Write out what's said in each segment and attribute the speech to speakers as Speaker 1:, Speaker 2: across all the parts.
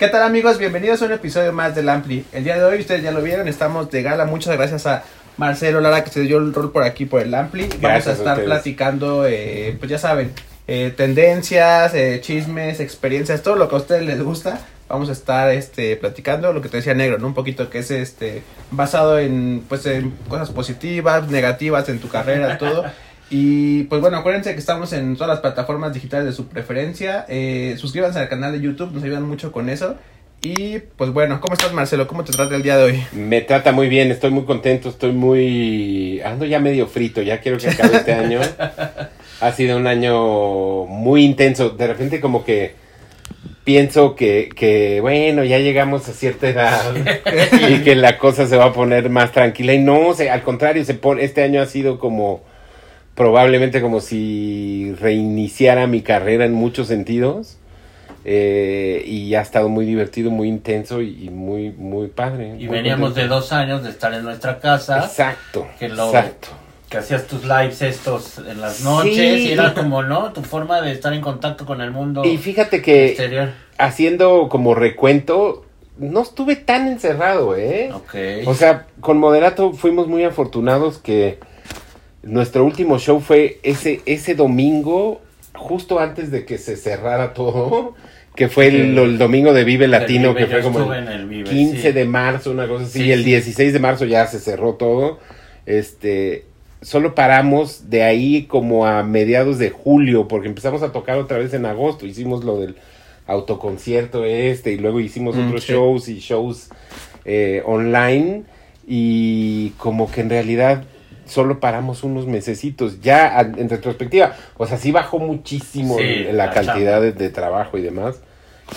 Speaker 1: ¿Qué tal amigos? Bienvenidos a un episodio más del Ampli. El día de hoy ustedes ya lo vieron, estamos de gala. Muchas gracias a Marcelo Lara que se dio el rol por aquí por el Ampli. Vamos
Speaker 2: Gracias
Speaker 1: a estar platicando, eh, pues ya saben, eh, tendencias, eh, chismes, experiencias, todo lo que a ustedes les gusta. Vamos a estar este platicando lo que te decía Negro, ¿no? Un poquito que es este basado en pues en cosas positivas, negativas en tu carrera, todo. Y pues bueno, acuérdense que estamos en todas las plataformas digitales de su preferencia. Eh, suscríbanse al canal de YouTube, nos ayudan mucho con eso. Y pues bueno, ¿cómo estás Marcelo? ¿Cómo te trata el día de hoy?
Speaker 2: Me trata muy bien, estoy muy contento, estoy muy... Ando ya medio frito, ya quiero que acabe este año. Ha sido un año muy intenso. De repente como que pienso que, que bueno, ya llegamos a cierta edad y que la cosa se va a poner más tranquila. Y no, o sea, al contrario, se pone, este año ha sido como probablemente como si reiniciara mi carrera en muchos sentidos. Eh, y ha estado muy divertido, muy intenso y, muy, muy padre.
Speaker 3: Y
Speaker 2: muy
Speaker 3: veníamos de dos años de estar en nuestra casa,
Speaker 2: Exacto,
Speaker 3: que lo-
Speaker 2: exacto.
Speaker 3: que hacías tus lives estos en las noches,
Speaker 2: Sí.
Speaker 3: y era como, ¿no? Tu forma de estar en contacto con el mundo
Speaker 2: Y fíjate que
Speaker 3: exterior.
Speaker 2: haciendo como recuento, no estuve tan encerrado, ¿eh?
Speaker 3: Ok.
Speaker 2: O sea, con Moderato fuimos muy afortunados que nuestro último show fue ese, ese domingo, justo antes de que se cerrara todo, que fue el, el domingo de Vive Latino,
Speaker 3: Vive,
Speaker 2: que fue como el
Speaker 3: en el Vive,
Speaker 2: 15
Speaker 3: sí.
Speaker 2: de marzo, una cosa así,
Speaker 3: Sí,
Speaker 2: y el
Speaker 3: sí.
Speaker 2: 16 de marzo ya se cerró todo. Este, solo paramos de ahí como a mediados de julio, porque empezamos a tocar otra vez en agosto, hicimos lo del autoconcierto este, y luego hicimos
Speaker 1: Mm,
Speaker 2: otros
Speaker 1: sí.
Speaker 2: shows y shows eh, online, y como que en realidad solo paramos unos mesecitos, ya en retrospectiva, o sea, sí bajó muchísimo
Speaker 3: Sí,
Speaker 2: la,
Speaker 3: la
Speaker 2: cantidad de trabajo y demás.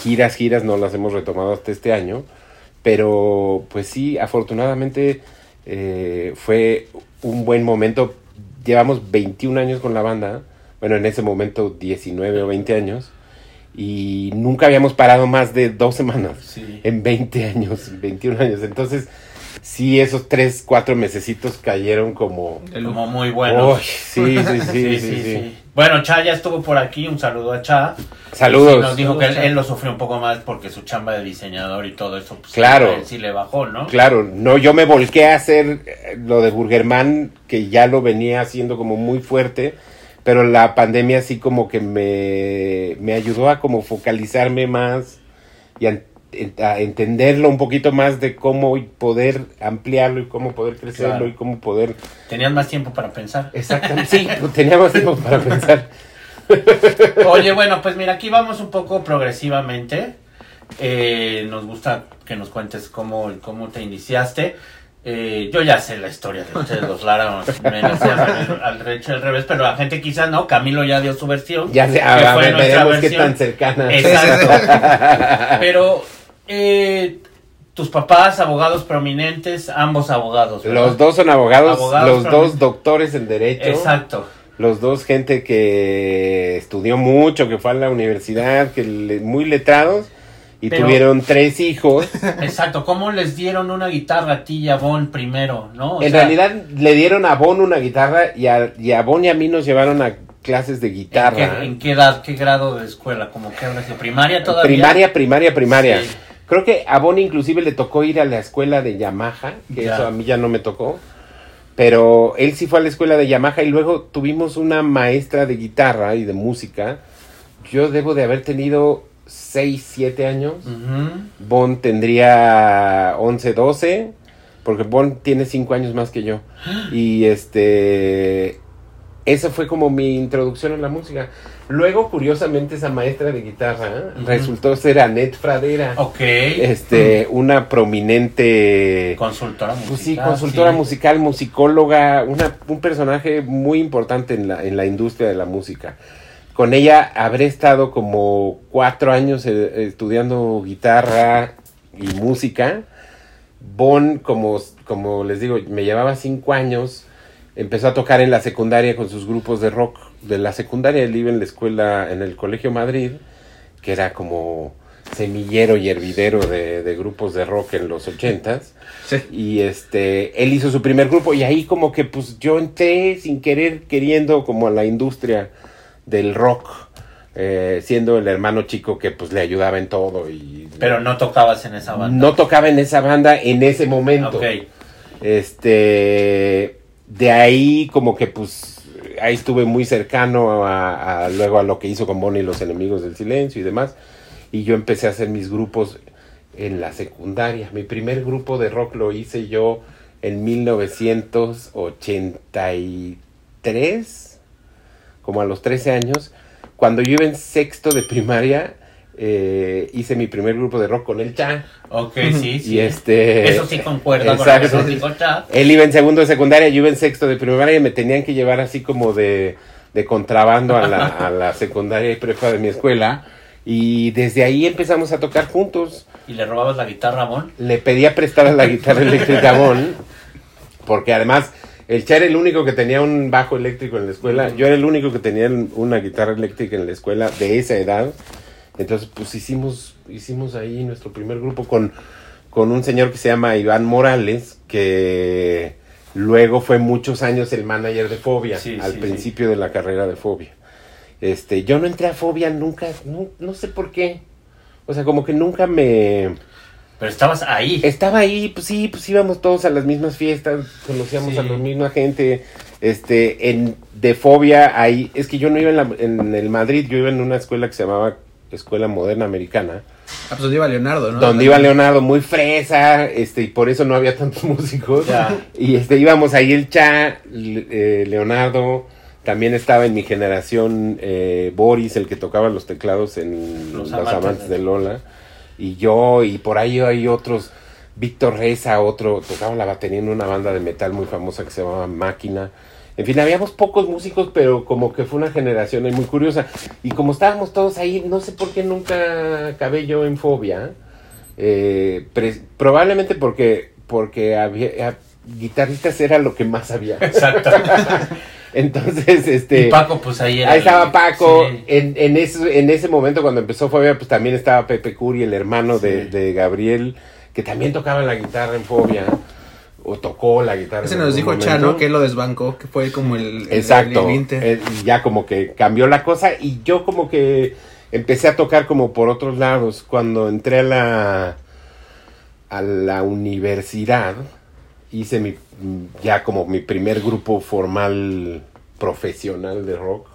Speaker 2: Giras, giras no las hemos retomado hasta este año, pero pues sí, afortunadamente eh, fue un buen momento. Llevamos 21 años con la banda, bueno, en ese momento 19 o 20 años, y nunca habíamos parado más de dos semanas
Speaker 3: Sí.
Speaker 2: en 20 años, 21 años. Entonces, sí, esos 3, 4 mesecitos cayeron como...
Speaker 3: Como muy bueno.
Speaker 2: Uy, sí, sí, sí, sí, sí.
Speaker 3: Bueno, Cha ya estuvo por aquí, un saludo a Cha.
Speaker 2: Saludos.
Speaker 3: Sí, nos dijo que él, lo sufrió un poco más porque su chamba de diseñador y todo eso, pues,
Speaker 2: Claro.
Speaker 3: a él sí le bajó, ¿no?
Speaker 2: Claro, no, yo me volqué a hacer eh, lo de Burgerman, que ya lo venía haciendo como muy fuerte, pero la pandemia sí como que me, me ayudó a como focalizarme más y a, a entenderlo un poquito más de cómo poder ampliarlo y cómo poder crecerlo
Speaker 3: Claro.
Speaker 2: y cómo poder...
Speaker 3: Tenías más tiempo para pensar.
Speaker 2: Exactamente, sí, pues, teníamos tiempo para pensar.
Speaker 3: Oye, bueno, pues mira, aquí vamos un poco progresivamente. Eh, nos gusta que nos cuentes cómo, cómo te iniciaste. Eh, yo ya sé la historia de ustedes, los Lara, me la sé al, al derecho al revés, pero la gente quizás no. Camilo ya dio su versión.
Speaker 2: Ya sé,
Speaker 3: que
Speaker 2: a
Speaker 3: fue
Speaker 2: ver,
Speaker 3: nuestra
Speaker 2: veremos qué tan cercana.
Speaker 3: Exacto. Pero eh, tus papás, abogados prominentes, ambos abogados. ¿verdad?
Speaker 2: Los dos son abogados,
Speaker 3: Abogados
Speaker 2: los dos doctores en Derecho.
Speaker 3: Exacto.
Speaker 2: Los dos, gente que estudió mucho, que fue a la universidad, que le- muy letrados, y
Speaker 3: Pero-
Speaker 2: tuvieron tres hijos.
Speaker 3: Exacto, ¿cómo les dieron una guitarra a ti y a Bon primero, no? O
Speaker 2: en
Speaker 3: sea,
Speaker 2: realidad le dieron a Bon una guitarra y a, y a Bon y a mí nos llevaron a clases de
Speaker 3: ¿en
Speaker 2: guitarra.
Speaker 3: qué, en qué edad, qué grado de escuela? ¿Como que hablas de primaria todavía?
Speaker 2: Primaria, primaria, primaria.
Speaker 3: Sí.
Speaker 2: Creo que a Bon inclusive le tocó ir a la escuela de Yamaha, que
Speaker 3: Ya.
Speaker 2: eso a mí ya no me tocó. Pero él sí fue a la escuela de Yamaha y luego tuvimos una maestra de guitarra y de música. Yo debo de haber tenido 6, 7 años. Bon tendría 11, 12, porque Bon tiene 5 años más que yo. Y este, esa fue como mi introducción a la música. Luego, curiosamente, esa maestra de guitarra resultó ser Annette Fradera,
Speaker 3: Ok.
Speaker 2: este, una prominente...
Speaker 3: Consultora musical.
Speaker 2: Pues sí, consultora
Speaker 3: sí.
Speaker 2: musical, musicóloga, una, un personaje muy importante en la, en la industria de la música. Con ella habré estado como cuatro años eh, estudiando guitarra y música. Bon, como, como les digo, me llevaba cinco años. Empezó a tocar en la secundaria con sus grupos de rock. De la secundaria él iba en la escuela, en el Colegio Madrid, que era como semillero y hervidero de, de grupos de rock en los ochentas.
Speaker 1: Sí.
Speaker 2: Y este, él hizo su primer grupo y ahí como que pues yo entré sin querer, queriendo como a la industria del rock eh, siendo el hermano chico que pues le ayudaba en todo y
Speaker 3: Pero no tocabas en esa banda.
Speaker 2: no tocaba en esa banda en ese momento.
Speaker 3: Ok.
Speaker 2: Este, de ahí como que pues ahí estuve muy cercano a, luego a lo que hizo con Bonnie y los enemigos del silencio y demás. Y yo empecé a hacer mis grupos en la secundaria. Mi primer grupo de rock lo hice yo en 1983, como a los 13 años. Cuando yo iba en sexto de primaria, eh, hice mi primer grupo de rock con el Cha.
Speaker 3: Ok, sí, sí.
Speaker 2: Y este.
Speaker 3: Eso sí concuerda
Speaker 2: Exacto.
Speaker 3: con lo que dijo.
Speaker 2: Él iba en segundo de secundaria, yo iba en sexto de primaria y me tenían que llevar así como de, de contrabando a la, a la secundaria y prepa de mi escuela. Y desde ahí empezamos a tocar juntos.
Speaker 3: Y le robabas la guitarra a Mon.
Speaker 2: Le pedía prestar la guitarra eléctrica a Bon, porque además el Cha era el único que tenía un bajo eléctrico en la escuela. Yo era el único que tenía una guitarra eléctrica en la escuela de esa edad. Entonces, pues hicimos, hicimos ahí nuestro primer grupo con, con un señor que se llama Iván Morales, que luego fue muchos años el manager de Fobia,
Speaker 3: Sí,
Speaker 2: al
Speaker 3: sí,
Speaker 2: principio de la carrera de Fobia. Este, yo no entré a Fobia nunca, no, no sé por qué. O sea, como que nunca me...
Speaker 3: Pero estabas ahí.
Speaker 2: Estaba ahí, pues sí, pues íbamos todos a las mismas fiestas, conocíamos
Speaker 3: Sí.
Speaker 2: a la misma gente. Este, en de fobia, ahí, es que yo no iba en, la- en el Madrid, yo iba en una escuela que se llamaba Escuela Moderna Americana,
Speaker 1: Ah, pues donde iba Leonardo, ¿no?
Speaker 2: donde iba Leonardo muy fresa, este, y por eso no había tantos músicos.
Speaker 3: Ya.
Speaker 2: Y este, íbamos ahí el Cha, eh, Leonardo, también estaba en mi generación eh, Boris, el que tocaba los teclados en
Speaker 3: Los
Speaker 2: Los,
Speaker 3: Amantes de
Speaker 2: Lola, y yo, y por ahí hay otros, Víctor Reza, otro, tocaba la batería en una banda de metal muy famosa que se llamaba Máquina. En fin, habíamos pocos músicos, pero como que fue una generación muy curiosa. Y como estábamos todos ahí, no sé por qué nunca acabé yo en fobia. Eh, probablemente porque, porque había, guitarristas era lo que más había.
Speaker 3: Exacto.
Speaker 2: Entonces, este...
Speaker 3: y Paco, pues ahí era.
Speaker 2: Ahí estaba Paco.
Speaker 3: Sí.
Speaker 2: En, en, ese, en ese momento, cuando empezó Fobia, pues también estaba Pepe Curi, el hermano de, de Gabriel, que también tocaba la guitarra en Fobia. O tocó la guitarra.
Speaker 1: Ese nos dijo
Speaker 2: momento.
Speaker 1: Chano que lo desbancó, que fue como el, el-
Speaker 2: Exacto.
Speaker 1: el Inter.
Speaker 2: eh, ya como que cambió la cosa. Y yo como que empecé a tocar como por otros lados. Cuando entré a la, a la universidad, hice mi, ya como mi primer grupo formal profesional de rock.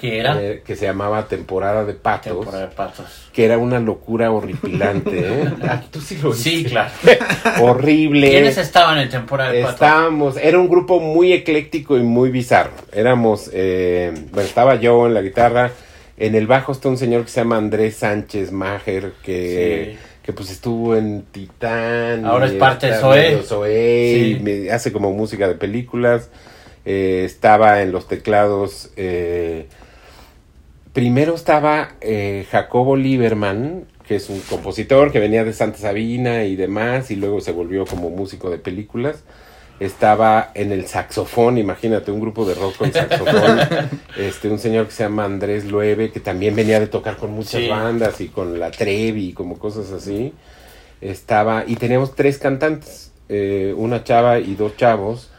Speaker 3: Que era
Speaker 2: eh, que se llamaba Temporada de Patos,
Speaker 3: temporada de patos.
Speaker 2: que era una locura horripilante. ¿eh? Ah, tú sí lo
Speaker 3: Sí,
Speaker 2: viste.
Speaker 3: claro.
Speaker 2: Horrible.
Speaker 3: ¿Quiénes estaban en temporada de patos?
Speaker 2: Estábamos, era un grupo muy ecléctico y muy bizarro. Éramos, eh, bueno, estaba yo en la guitarra, en el bajo está un señor que se llama Andrés Sánchez Mager, que,
Speaker 3: Sí.
Speaker 2: que pues estuvo en Titán.
Speaker 3: Ahora es parte de Zoé.
Speaker 2: Zoé,
Speaker 3: Sí.
Speaker 2: me hace como música de películas. Eh, estaba en los teclados. eh, primero estaba eh, Jacobo Lieberman, que es un compositor que venía de Santa Sabina y demás, y luego se volvió como músico de películas. Estaba en el saxofón, imagínate, un grupo de rock con saxofón. este, un señor que se llama Andrés Lueve, que también venía de tocar con muchas
Speaker 3: Sí.
Speaker 2: bandas y con la Trevi y como cosas así. Estaba, y teníamos tres cantantes, eh, una chava y dos chavos.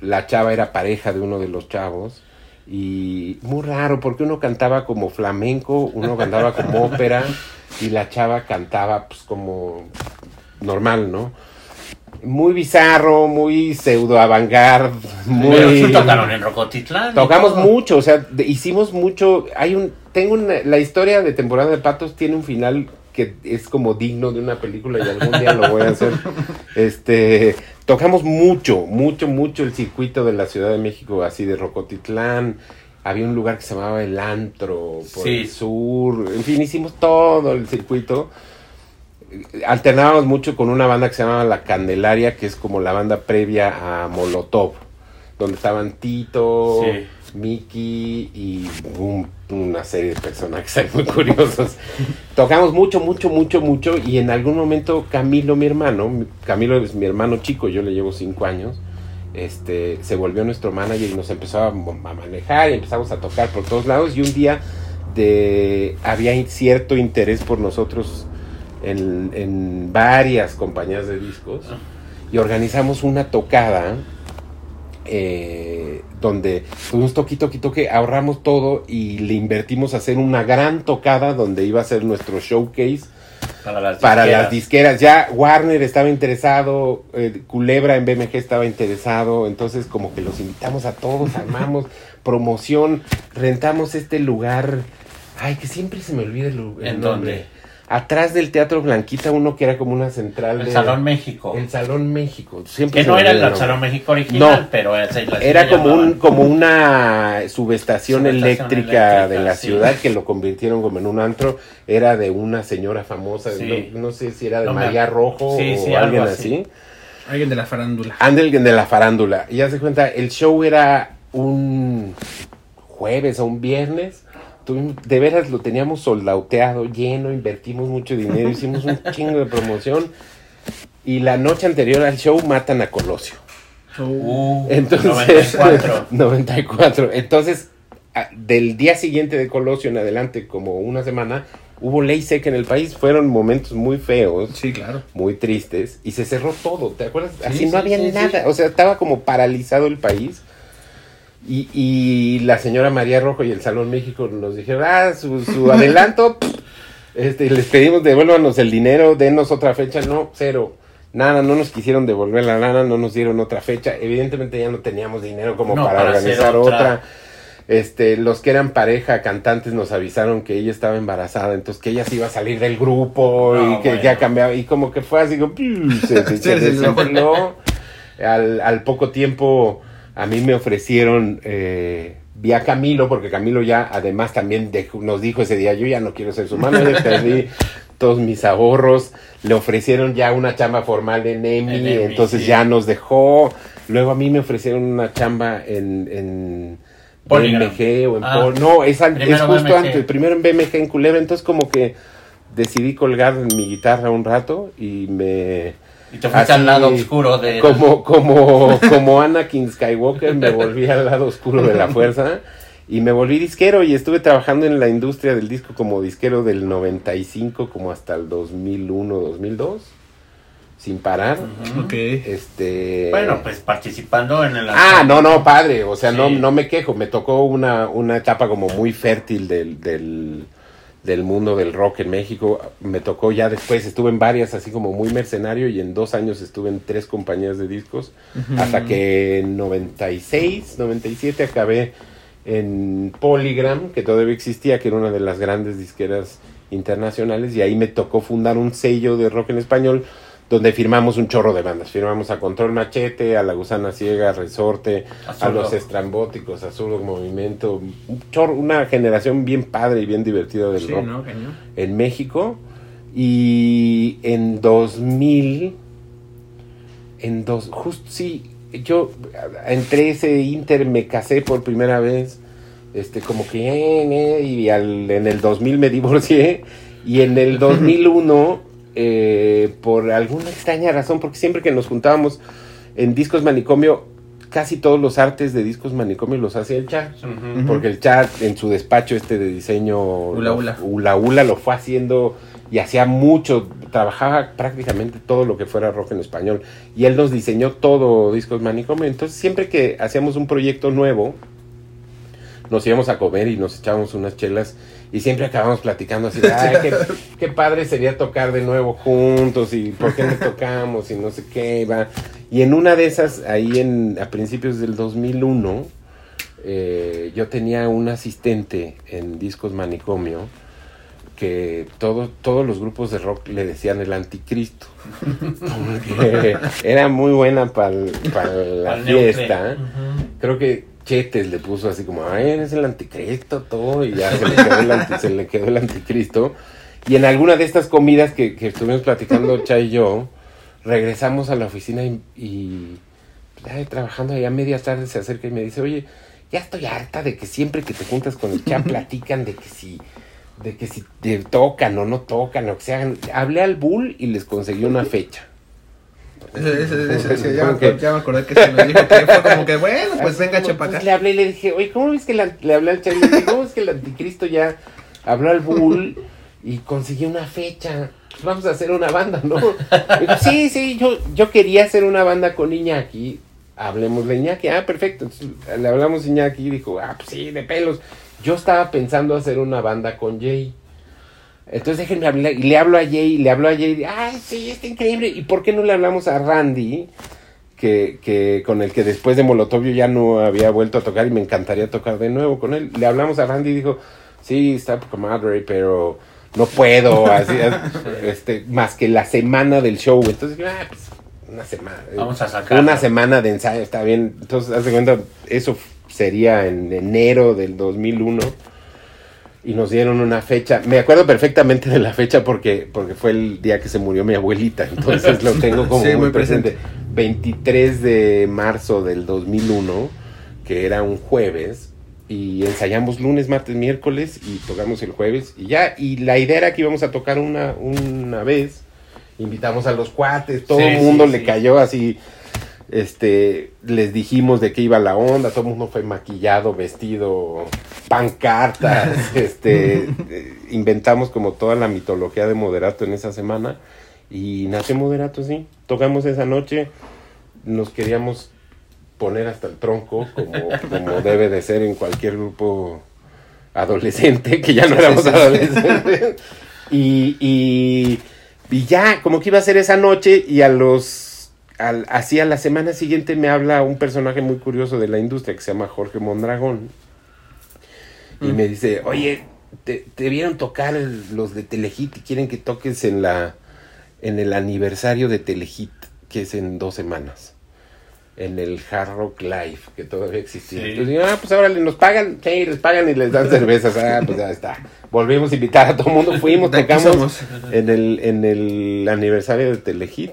Speaker 2: La chava era pareja de uno de los chavos. Y muy raro, porque uno cantaba como flamenco, uno cantaba como ópera, y la chava cantaba pues como normal, ¿no? Muy bizarro, muy pseudo avant-garde, muy...
Speaker 3: Pero sí tocaron en Rocotitlán.
Speaker 2: Tocamos
Speaker 3: todo.
Speaker 2: mucho, o sea, hicimos mucho. Hay un, tengo una, la historia de temporada de patos tiene un final que es como digno de una película y algún día lo voy a hacer. Este, tocamos mucho, mucho, mucho el circuito de la Ciudad de México, así de Rocotitlán. Había un lugar que se llamaba El Antro por
Speaker 3: Sí.
Speaker 2: el sur. En fin, hicimos todo el circuito. Alternábamos mucho con una banda que se llamaba La Candelaria, que es como la banda previa a Molotov, donde estaban Tito,
Speaker 3: Sí.
Speaker 2: Miki y un- una serie de personajes ahí muy curiosos. Tocamos mucho, mucho, mucho, mucho y en algún momento Camilo, mi hermano, mi- Camilo es mi hermano chico, yo le llevo cinco años, este, se volvió nuestro manager y nos empezó a, a manejar y empezamos a tocar por todos lados y un día de, había cierto interés por nosotros en, en varias compañías de discos y organizamos una tocada eh, donde tuvimos toque, toque, toque, ahorramos todo y le invertimos a hacer una gran tocada donde iba a ser nuestro showcase
Speaker 3: Para las
Speaker 2: para
Speaker 3: disqueras.
Speaker 2: las disqueras. Ya Warner estaba interesado, eh, Culebra en BMG estaba interesado, entonces como que los invitamos a todos, armamos promoción, rentamos este lugar, ay, que siempre se me olvida el, lu- el
Speaker 3: ¿En
Speaker 2: nombre.
Speaker 3: dónde?
Speaker 2: Atrás del Teatro Blanquita, uno que era como una central
Speaker 3: El
Speaker 2: de...
Speaker 3: Salón México.
Speaker 2: El Salón México. Siempre
Speaker 3: Que no era el
Speaker 2: nombre.
Speaker 3: Salón México original,
Speaker 2: No.
Speaker 3: pero esa-
Speaker 2: Era como un como una subestación,
Speaker 3: Subestación
Speaker 2: eléctrica, de la
Speaker 3: sí.
Speaker 2: ciudad que lo convirtieron como en un antro. Era de una señora famosa,
Speaker 3: Sí.
Speaker 2: no, no sé si era de
Speaker 3: No me-
Speaker 2: María Rojo
Speaker 3: Sí,
Speaker 2: o
Speaker 3: sí,
Speaker 2: alguien
Speaker 3: algo
Speaker 2: así.
Speaker 3: así.
Speaker 1: Alguien de la farándula.
Speaker 2: Alguien de la farándula. Y ya se cuenta, el show era un jueves o un viernes. Tuvimos- de veras lo teníamos soldauteado, lleno, invertimos mucho dinero, hicimos un chingo de promoción. Y la noche anterior al show matan a Colosio.
Speaker 3: Uh,
Speaker 2: Entonces,
Speaker 3: 94.
Speaker 2: 94. Entonces, a- del día siguiente de Colosio en adelante, como una semana, hubo ley seca en el país. Fueron momentos muy feos,
Speaker 1: Sí, claro.
Speaker 2: muy tristes, y se cerró todo. ¿Te acuerdas? Así
Speaker 1: Sí,
Speaker 2: no había
Speaker 1: sí,
Speaker 2: nada. O sea, estaba como paralizado el país. Y, y la señora María Rojo y el Salón México nos dijeron, ah, su, su adelanto, pff, este, les pedimos devuélvanos el dinero, denos otra fecha, no, cero. Nada, no nos quisieron devolver la lana, no nos dieron otra fecha. Evidentemente ya no teníamos dinero como
Speaker 3: No,
Speaker 2: para, organizar
Speaker 3: otra.
Speaker 2: otra. Este, los que eran pareja, cantantes, nos avisaron que ella estaba embarazada, entonces que ella se iba a salir del grupo
Speaker 3: No,
Speaker 2: y que ya cambiaba. Y como que fue así, como, se, se. Al, al poco tiempo a mí me ofrecieron, eh, vi a Camilo, porque Camilo ya además también dejó- nos dijo ese día, yo ya no quiero ser su manager, perdí todos mis ahorros, le ofrecieron ya una chamba formal en EMI,
Speaker 3: En EMI,
Speaker 2: entonces
Speaker 3: sí.
Speaker 2: ya nos dejó, luego a mí me ofrecieron una chamba en... en. BMG o en
Speaker 3: Ah.
Speaker 2: Pol- no, es, es justo
Speaker 3: BMG.
Speaker 2: antes, primero en BMG en Culebra, entonces como que decidí colgar mi guitarra un rato y me
Speaker 3: Y te fuiste
Speaker 2: Así,
Speaker 3: al lado oscuro de...
Speaker 2: como, como, como Anakin Skywalker, me volví al lado oscuro de la fuerza y me volví disquero y estuve trabajando en la industria del disco como disquero del 95 como hasta el 2001, 2002, sin parar.
Speaker 1: Ok.
Speaker 2: Este
Speaker 3: Bueno, pues participando en el...
Speaker 2: Ah, no, no, padre, o sea, no, no me quejo, me tocó una, una etapa como muy fértil del, del, del mundo del rock en México, me tocó ya después, estuve en varias así como muy mercenario y en dos años estuve en tres compañías de discos, hasta que en 96, 97 acabé en Polygram, que todavía existía, que era una de las grandes disqueras internacionales, y ahí me tocó fundar un sello de rock en español donde firmamos un chorro de bandas. Firmamos a Control Machete, a La Gusana Ciega, a Resorte, a. Los Estrambóticos, a Zurdo Movimiento. Un chorro, una generación bien padre y bien divertida del
Speaker 1: Sí,
Speaker 2: rock en México. Y en 2000, en dos, justo sí, yo entre ese inter me casé por primera vez, este, como que, eh, eh, y al, en el 2000 me divorcié, y en el 2001, eh, por alguna extraña razón, porque siempre que nos juntábamos en Discos Manicomio, casi todos los artes de Discos Manicomio los hacía el.
Speaker 3: Ujú.
Speaker 2: Porque el chat en su despacho este de diseño
Speaker 1: Ula Ula.
Speaker 2: Ula Ula lo fue haciendo y hacía mucho, trabajaba prácticamente todo lo que fuera rock en español y él nos diseñó todo Discos Manicomio, entonces siempre que hacíamos un proyecto nuevo nos íbamos a comer y nos echábamos unas chelas y siempre acabamos platicando así, de, ay, qué, qué padre sería tocar de nuevo juntos y por qué no tocamos y no sé qué, va. Y en una de esas, ahí en, a principios del 2001, eh, yo tenía un asistente en Discos Manicomio que todo, todos los grupos de rock le decían el anticristo. Porque era muy buena para la
Speaker 3: Al neutre.
Speaker 2: fiesta. Creo que Le puso así como, ay, eres el anticristo, todo, y ya se le quedó el, anti- se le quedó el anticristo. Y en alguna de estas comidas que, que estuvimos platicando Chay y yo, regresamos a la oficina y, y ay, trabajando allá a media tarde se acerca y me dice, oye, ya estoy harta de que siempre que te juntas con el chat platican de que si de que si te tocan o no tocan o que se hagan. Hablé al Bull y les conseguí una fecha.
Speaker 1: Ese- ese- ese- ese- ya, me
Speaker 2: Como que-
Speaker 1: acor- ya me acordé que se me dijo que fue como que, bueno, pues
Speaker 2: Así
Speaker 1: venga, chepa
Speaker 2: pues,
Speaker 1: acá.
Speaker 2: le hablé y le dije, oye, ¿cómo ves que la- le hablé al? Le dije, ¿Cómo es que el anticristo ya habló al Bull y consiguió una fecha? Pues vamos a hacer una banda, ¿no? Dijo, sí, sí, yo, yo quería hacer una banda con Iñaki hablemos de Iñaki. Ah, perfecto. Entonces, le hablamos a Iñaki y dijo, ah, pues sí, de pelos. Yo estaba pensando hacer una banda con Jay. Entonces déjenme hablar. Y le hablo a Jay, le hablo a Jay. Ay, sí, está increíble. ¿Y por qué no le hablamos a Randy? Que, que con el que después de Molotov yo ya no había vuelto a tocar y me encantaría tocar de nuevo con él. Le hablamos a Randy y dijo, sí, está poca madre, pero no puedo, así, este, más que la semana del show. Entonces, ah, pues, una semana.
Speaker 3: Vamos a sacar.
Speaker 2: Una semana de ensayo, está bien. Entonces, haz de cuenta, eso sería en enero del 2001 y nos dieron una fecha. Me acuerdo perfectamente de la fecha porque, porque fue el día que se murió mi abuelita, entonces lo tengo como
Speaker 1: Sí,
Speaker 2: muy
Speaker 1: muy
Speaker 2: presente. 23 de marzo del 2001, que era un jueves, y ensayamos lunes, martes, miércoles y tocamos el jueves y ya. Y la idea era que íbamos a tocar una, una vez. Invitamos a los cuates, todo
Speaker 3: Sí,
Speaker 2: el mundo
Speaker 3: sí,
Speaker 2: le cayó así este, les dijimos de qué iba la onda, todo el mundo fue maquillado, vestido, pancartas, este, inventamos como toda la mitología de Moderato en esa semana y nació Moderato, sí, tocamos esa noche, nos queríamos poner hasta el tronco, como, como debe de ser en cualquier grupo adolescente, que ya no éramos adolescentes, y, y, y ya, como que iba a ser esa noche y a los al, así a la semana siguiente me habla un personaje muy curioso de la industria que se llama Jorge Mondragón. Y
Speaker 1: Mm.
Speaker 2: me dice, oye, te, te vieron tocar el- los de Telehit y quieren que toques en la en el aniversario de Telehit, que es en dos semanas. En el Hard Rock Live, que todavía existía.
Speaker 3: Sí.
Speaker 2: Entonces ah, pues ahora nos pagan, sí, les pagan y les dan cervezas. Ah, pues ya está. Volvimos a invitar a todo el mundo, fuimos, tocamos en el, en el aniversario de Telehit.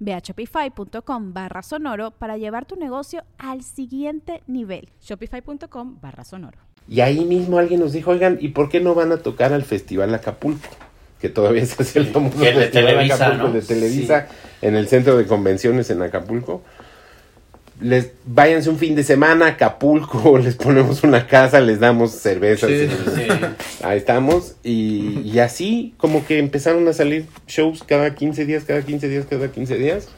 Speaker 4: Ve a shopify.com barra sonoro para llevar tu negocio al siguiente nivel.
Speaker 5: Shopify.com barra sonoro.
Speaker 2: Y ahí mismo alguien nos dijo, oigan, ¿y por qué no van a tocar al Festival Acapulco? Que todavía se hace el famoso
Speaker 3: Que el de
Speaker 2: Festival
Speaker 3: Televisa,
Speaker 2: Acapulco
Speaker 3: ¿no?
Speaker 2: de Televisa en el centro de convenciones en Acapulco. Les váyanse un fin de semana a Acapulco, les ponemos una casa, les damos cervezas.
Speaker 1: Sí.
Speaker 3: Sí.
Speaker 2: Ahí estamos. Y, y así como que empezaron a salir shows cada 15 días, cada 15 días, cada 15 días.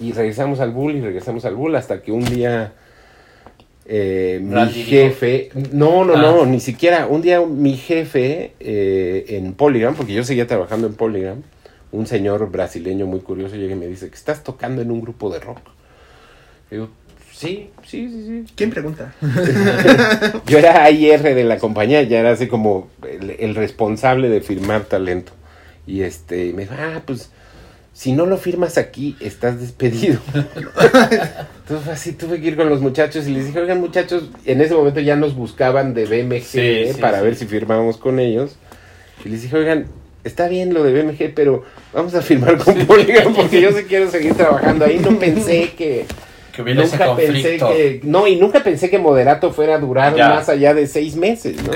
Speaker 2: Y regresamos al Bull y regresamos al Bull hasta que un día eh, mi jefe... No, no,
Speaker 3: Ah.
Speaker 2: no, ni siquiera. Un día mi jefe eh, en Polygram, porque yo seguía trabajando en Polygram, un señor brasileño muy curioso llega y me dice que estás tocando en un grupo de rock. Y digo, sí, sí, sí, sí.
Speaker 1: ¿Quién pregunta?
Speaker 2: Yo era AIR de la compañía, ya era así como el, el responsable de firmar talento. Y este, me dijo, ah, pues, si no lo firmas aquí, estás despedido. Entonces así tuve que ir con los muchachos y les dije, oigan muchachos, en ese momento ya nos buscaban de BMG
Speaker 3: Sí, sí,
Speaker 2: para
Speaker 3: sí.
Speaker 2: ver si firmábamos con ellos. Y les dije, oigan, está bien lo de BMG, pero vamos a firmar con Polygram porque yo sí quiero seguir trabajando ahí. No pensé que...
Speaker 3: Que hubiera ese
Speaker 2: Nunca pensé que... No, y nunca pensé que Moderato fuera a durar
Speaker 3: Ya.
Speaker 2: más allá de seis meses, ¿no?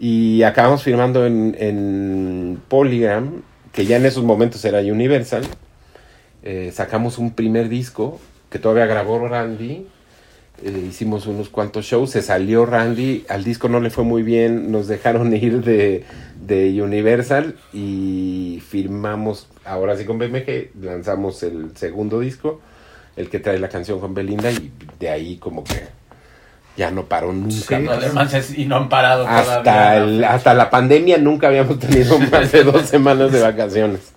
Speaker 2: Y acabamos firmando en, en Polygram, que ya en esos momentos era Universal. Eh, sacamos un primer disco que todavía grabó Randy. Eh, hicimos unos cuantos shows, se salió Randy, al disco no le fue muy bien, nos dejaron ir de, de Universal y firmamos ahora sí con BMG, lanzamos el segundo disco, el que trae la canción con Belinda y de ahí como que ya no paró nunca.
Speaker 1: Sí.
Speaker 2: más.
Speaker 3: Además, es- y no han parado
Speaker 2: Hasta,
Speaker 3: todavía.
Speaker 2: el- hasta la pandemia nunca habíamos tenido más de dos semanas de vacaciones.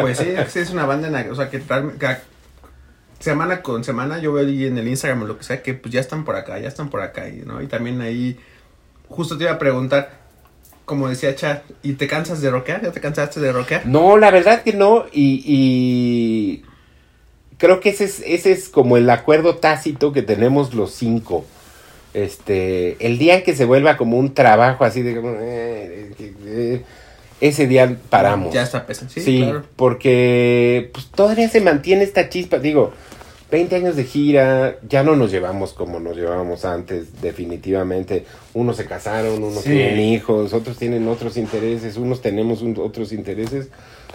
Speaker 1: Pues sí, sí, es una banda, en la- o sea, que cada- semana con semana yo veo ahí en el Instagram o lo que sea, que pues ya están por acá, ya están por acá, y, ¿no? Y también ahí, justo te iba a preguntar, como decía Chad, ¿y te cansas de rockear? ¿Ya te cansaste de rockear?
Speaker 2: No, la verdad que no. Y, y creo que ese es, ese es como el acuerdo tácito que tenemos los cinco. Este, el día en que se vuelva como un trabajo así de... eh, eh, ese día paramos.
Speaker 1: Ya está pesado. Sí,
Speaker 2: Sí,
Speaker 1: claro.
Speaker 2: porque pues, todavía se mantiene esta chispa. Digo, 20 años de gira, ya no nos llevamos como nos llevábamos antes, definitivamente. Unos se casaron, unos
Speaker 3: Sí.
Speaker 2: tienen hijos, otros tienen otros intereses, unos tenemos un- otros intereses.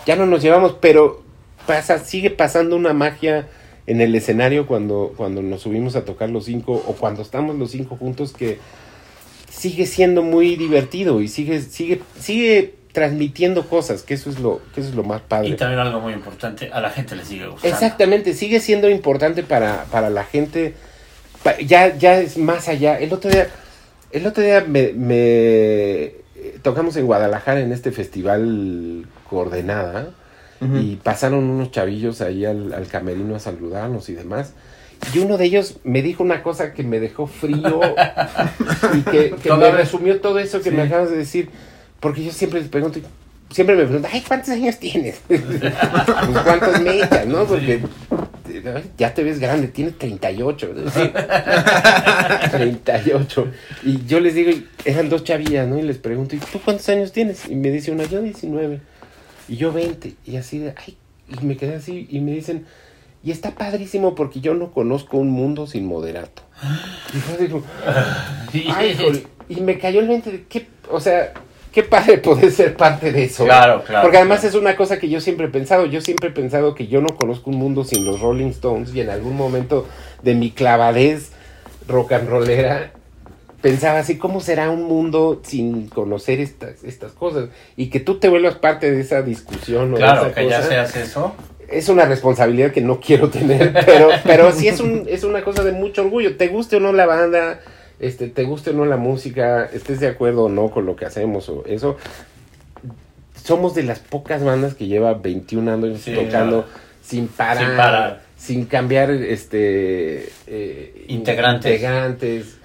Speaker 2: Ya no nos llevamos, pero pasa, sigue pasando una magia en el escenario cuando, cuando nos subimos a tocar los cinco o cuando estamos los cinco juntos que sigue siendo muy divertido y sigue, sigue, sigue transmitiendo cosas, que eso es lo, que eso es lo más padre.
Speaker 3: Y también algo muy importante, a la gente le sigue gustando.
Speaker 2: Exactamente, sigue siendo importante para, para la gente. Ya, ya es más allá. El otro día, el otro día me, me- eh, tocamos en Guadalajara en este festival Coordenada Y pasaron unos chavillos ahí al, al camerino a saludarnos y demás. Y uno de ellos me dijo una cosa que me dejó frío y que, me resumió todo eso que
Speaker 3: Sí.
Speaker 2: me acabas de decir. Porque yo siempre les pregunto, siempre me preguntan, ay, ¿cuántos años tienes? pues, ¿Cuántos me echas, no? Porque ya te ves grande, tienes 38. ¿no? Sí. 38. Y yo les digo, eran dos chavillas, ¿no? Y les pregunto, ¿y tú cuántos años tienes? Y me dice una, yo 19. Y yo 20. Y así de, ay, y me quedé así y me dicen, y está padrísimo porque yo no conozco un mundo sin moderato. Y yo digo, ay, y me cayó el 20 de qué, o sea, qué padre poder ser parte de eso.
Speaker 3: Claro, claro.
Speaker 2: Porque además es una cosa que yo siempre he pensado. Yo siempre he pensado que yo no conozco un mundo sin los Rolling Stones y en algún momento de mi clavadez rock and rollera pensaba así, ¿cómo será un mundo sin conocer estas, estas cosas? Y que tú te vuelvas parte de esa discusión o de
Speaker 3: Claro,
Speaker 2: esa
Speaker 3: que ya
Speaker 2: cosa,
Speaker 3: seas eso.
Speaker 2: es una responsabilidad que no quiero tener, pero, pero sí es, un, es una cosa de mucho orgullo. Te guste o no la banda, este, te guste o no la música, estés de acuerdo o no con lo que hacemos o eso. Somos de las pocas bandas que lleva 21 años
Speaker 3: Sí,
Speaker 2: tocando sin parar,
Speaker 3: Sin parar.
Speaker 2: sin cambiar este eh,
Speaker 3: Integrantes.
Speaker 2: integrantes.